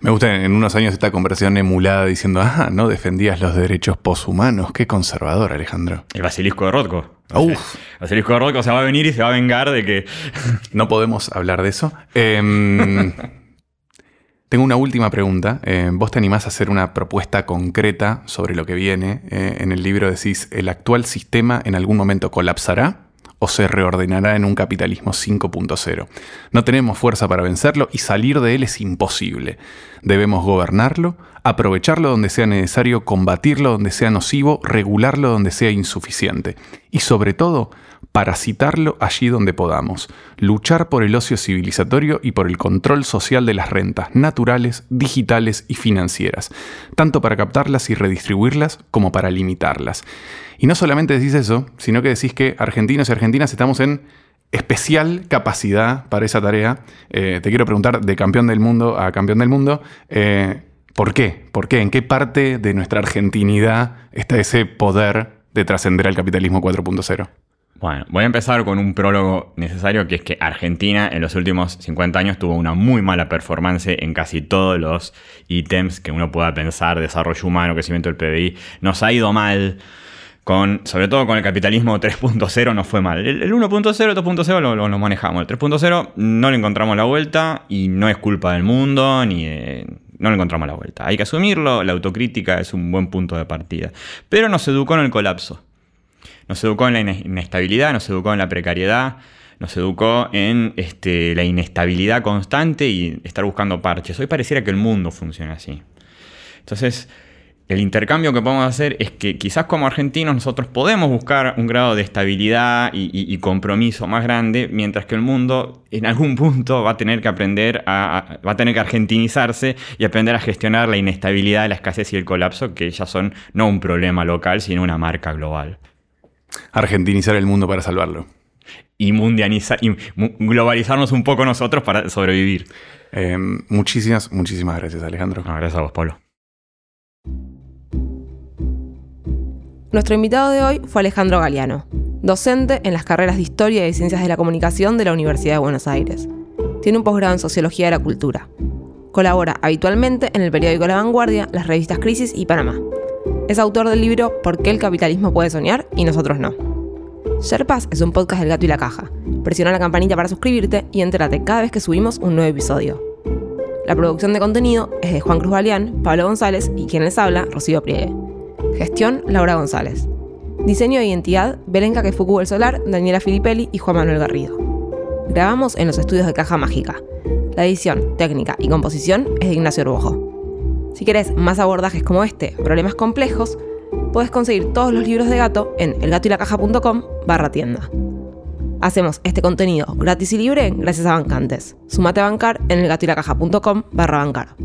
Me gusta en unos años esta conversación emulada diciendo, ah, no defendías los derechos poshumanos. Qué conservador, Alejandro. El basilisco de Rothko. Uf. El basilisco de Rothko se va a venir y se va a vengar de que. No podemos hablar de eso. Em, tengo una última pregunta. Eh, ¿Vos te animás a hacer una propuesta concreta sobre lo que viene? Eh, en el libro decís, ¿el actual sistema en algún momento colapsará? Se reordenará en un capitalismo 5.0. No tenemos fuerza para vencerlo y salir de él es imposible. Debemos gobernarlo, aprovecharlo donde sea necesario, combatirlo donde sea nocivo, regularlo donde sea insuficiente. Y sobre todo, parasitarlo allí donde podamos, luchar por el ocio civilizatorio y por el control social de las rentas naturales, digitales y financieras, tanto para captarlas y redistribuirlas como para limitarlas. Y no solamente decís eso, sino que decís que argentinos y argentinas estamos en especial capacidad para esa tarea. Eh, te quiero preguntar de campeón del mundo a campeón del mundo. Eh, ¿Por qué? ¿Por qué? ¿En qué parte de nuestra argentinidad está ese poder de trascender al capitalismo 4.0? Bueno, voy a empezar con un prólogo necesario, que es que Argentina en los últimos 50 años tuvo una muy mala performance en casi todos los ítems que uno pueda pensar, desarrollo humano, crecimiento del PBI. Nos ha ido mal con, sobre todo con el capitalismo 3.0 no fue mal. El, 1.0, 2.0 lo, lo, manejamos. El 3.0 no le encontramos la vuelta y no es culpa del mundo, ni no le encontramos la vuelta. Hay que asumirlo, la autocrítica es un buen punto de partida. Pero nos educó en el colapso. Nos educó en la inestabilidad, nos educó en la precariedad, nos educó en este, la inestabilidad constante y estar buscando parches. Hoy pareciera que el mundo funciona así. Entonces, el intercambio que podemos hacer es que quizás como argentinos nosotros podemos buscar un grado de estabilidad y, compromiso más grande, mientras que el mundo en algún punto va a tener que aprender a, va a tener que argentinizarse y aprender a gestionar la inestabilidad, la escasez y el colapso, que ya son no un problema local, sino una marca global. Argentinizar el mundo para salvarlo. Y mundializar y globalizarnos un poco nosotros para sobrevivir. Eh, muchísimas, muchísimas gracias, Alejandro. gracias a vos, Pablo. Nuestro invitado de hoy fue Alejandro Galeano, docente en las carreras de Historia y Ciencias de la Comunicación de la Universidad de Buenos Aires. Tiene un posgrado en Sociología de la Cultura. Colabora habitualmente en el periódico La Vanguardia, las revistas Crisis y Panamá. Es autor del libro ¿Por qué el capitalismo puede soñar y nosotros no? Sherpas es un podcast del gato y la caja. Presiona la campanita para suscribirte y entérate cada vez que subimos un nuevo episodio. La producción de contenido es de Juan Cruz Baleán, Pablo González y quien les habla, Rocío Priegue. Gestión, Laura González. Diseño de identidad, Belenca Kefuku El Solar, Daniela Filipelli y Juan Manuel Garrido. Grabamos en los estudios de Caja Mágica. La edición, técnica y composición es de Ignacio Urbojo. Si querés más abordajes como este, problemas complejos, puedes conseguir todos los libros de gato en elgatoylacaja.com barra. Hacemos este contenido gratis y libre gracias a bancantes. Sumate a bancar en elgatoylacaja.com barra bancar.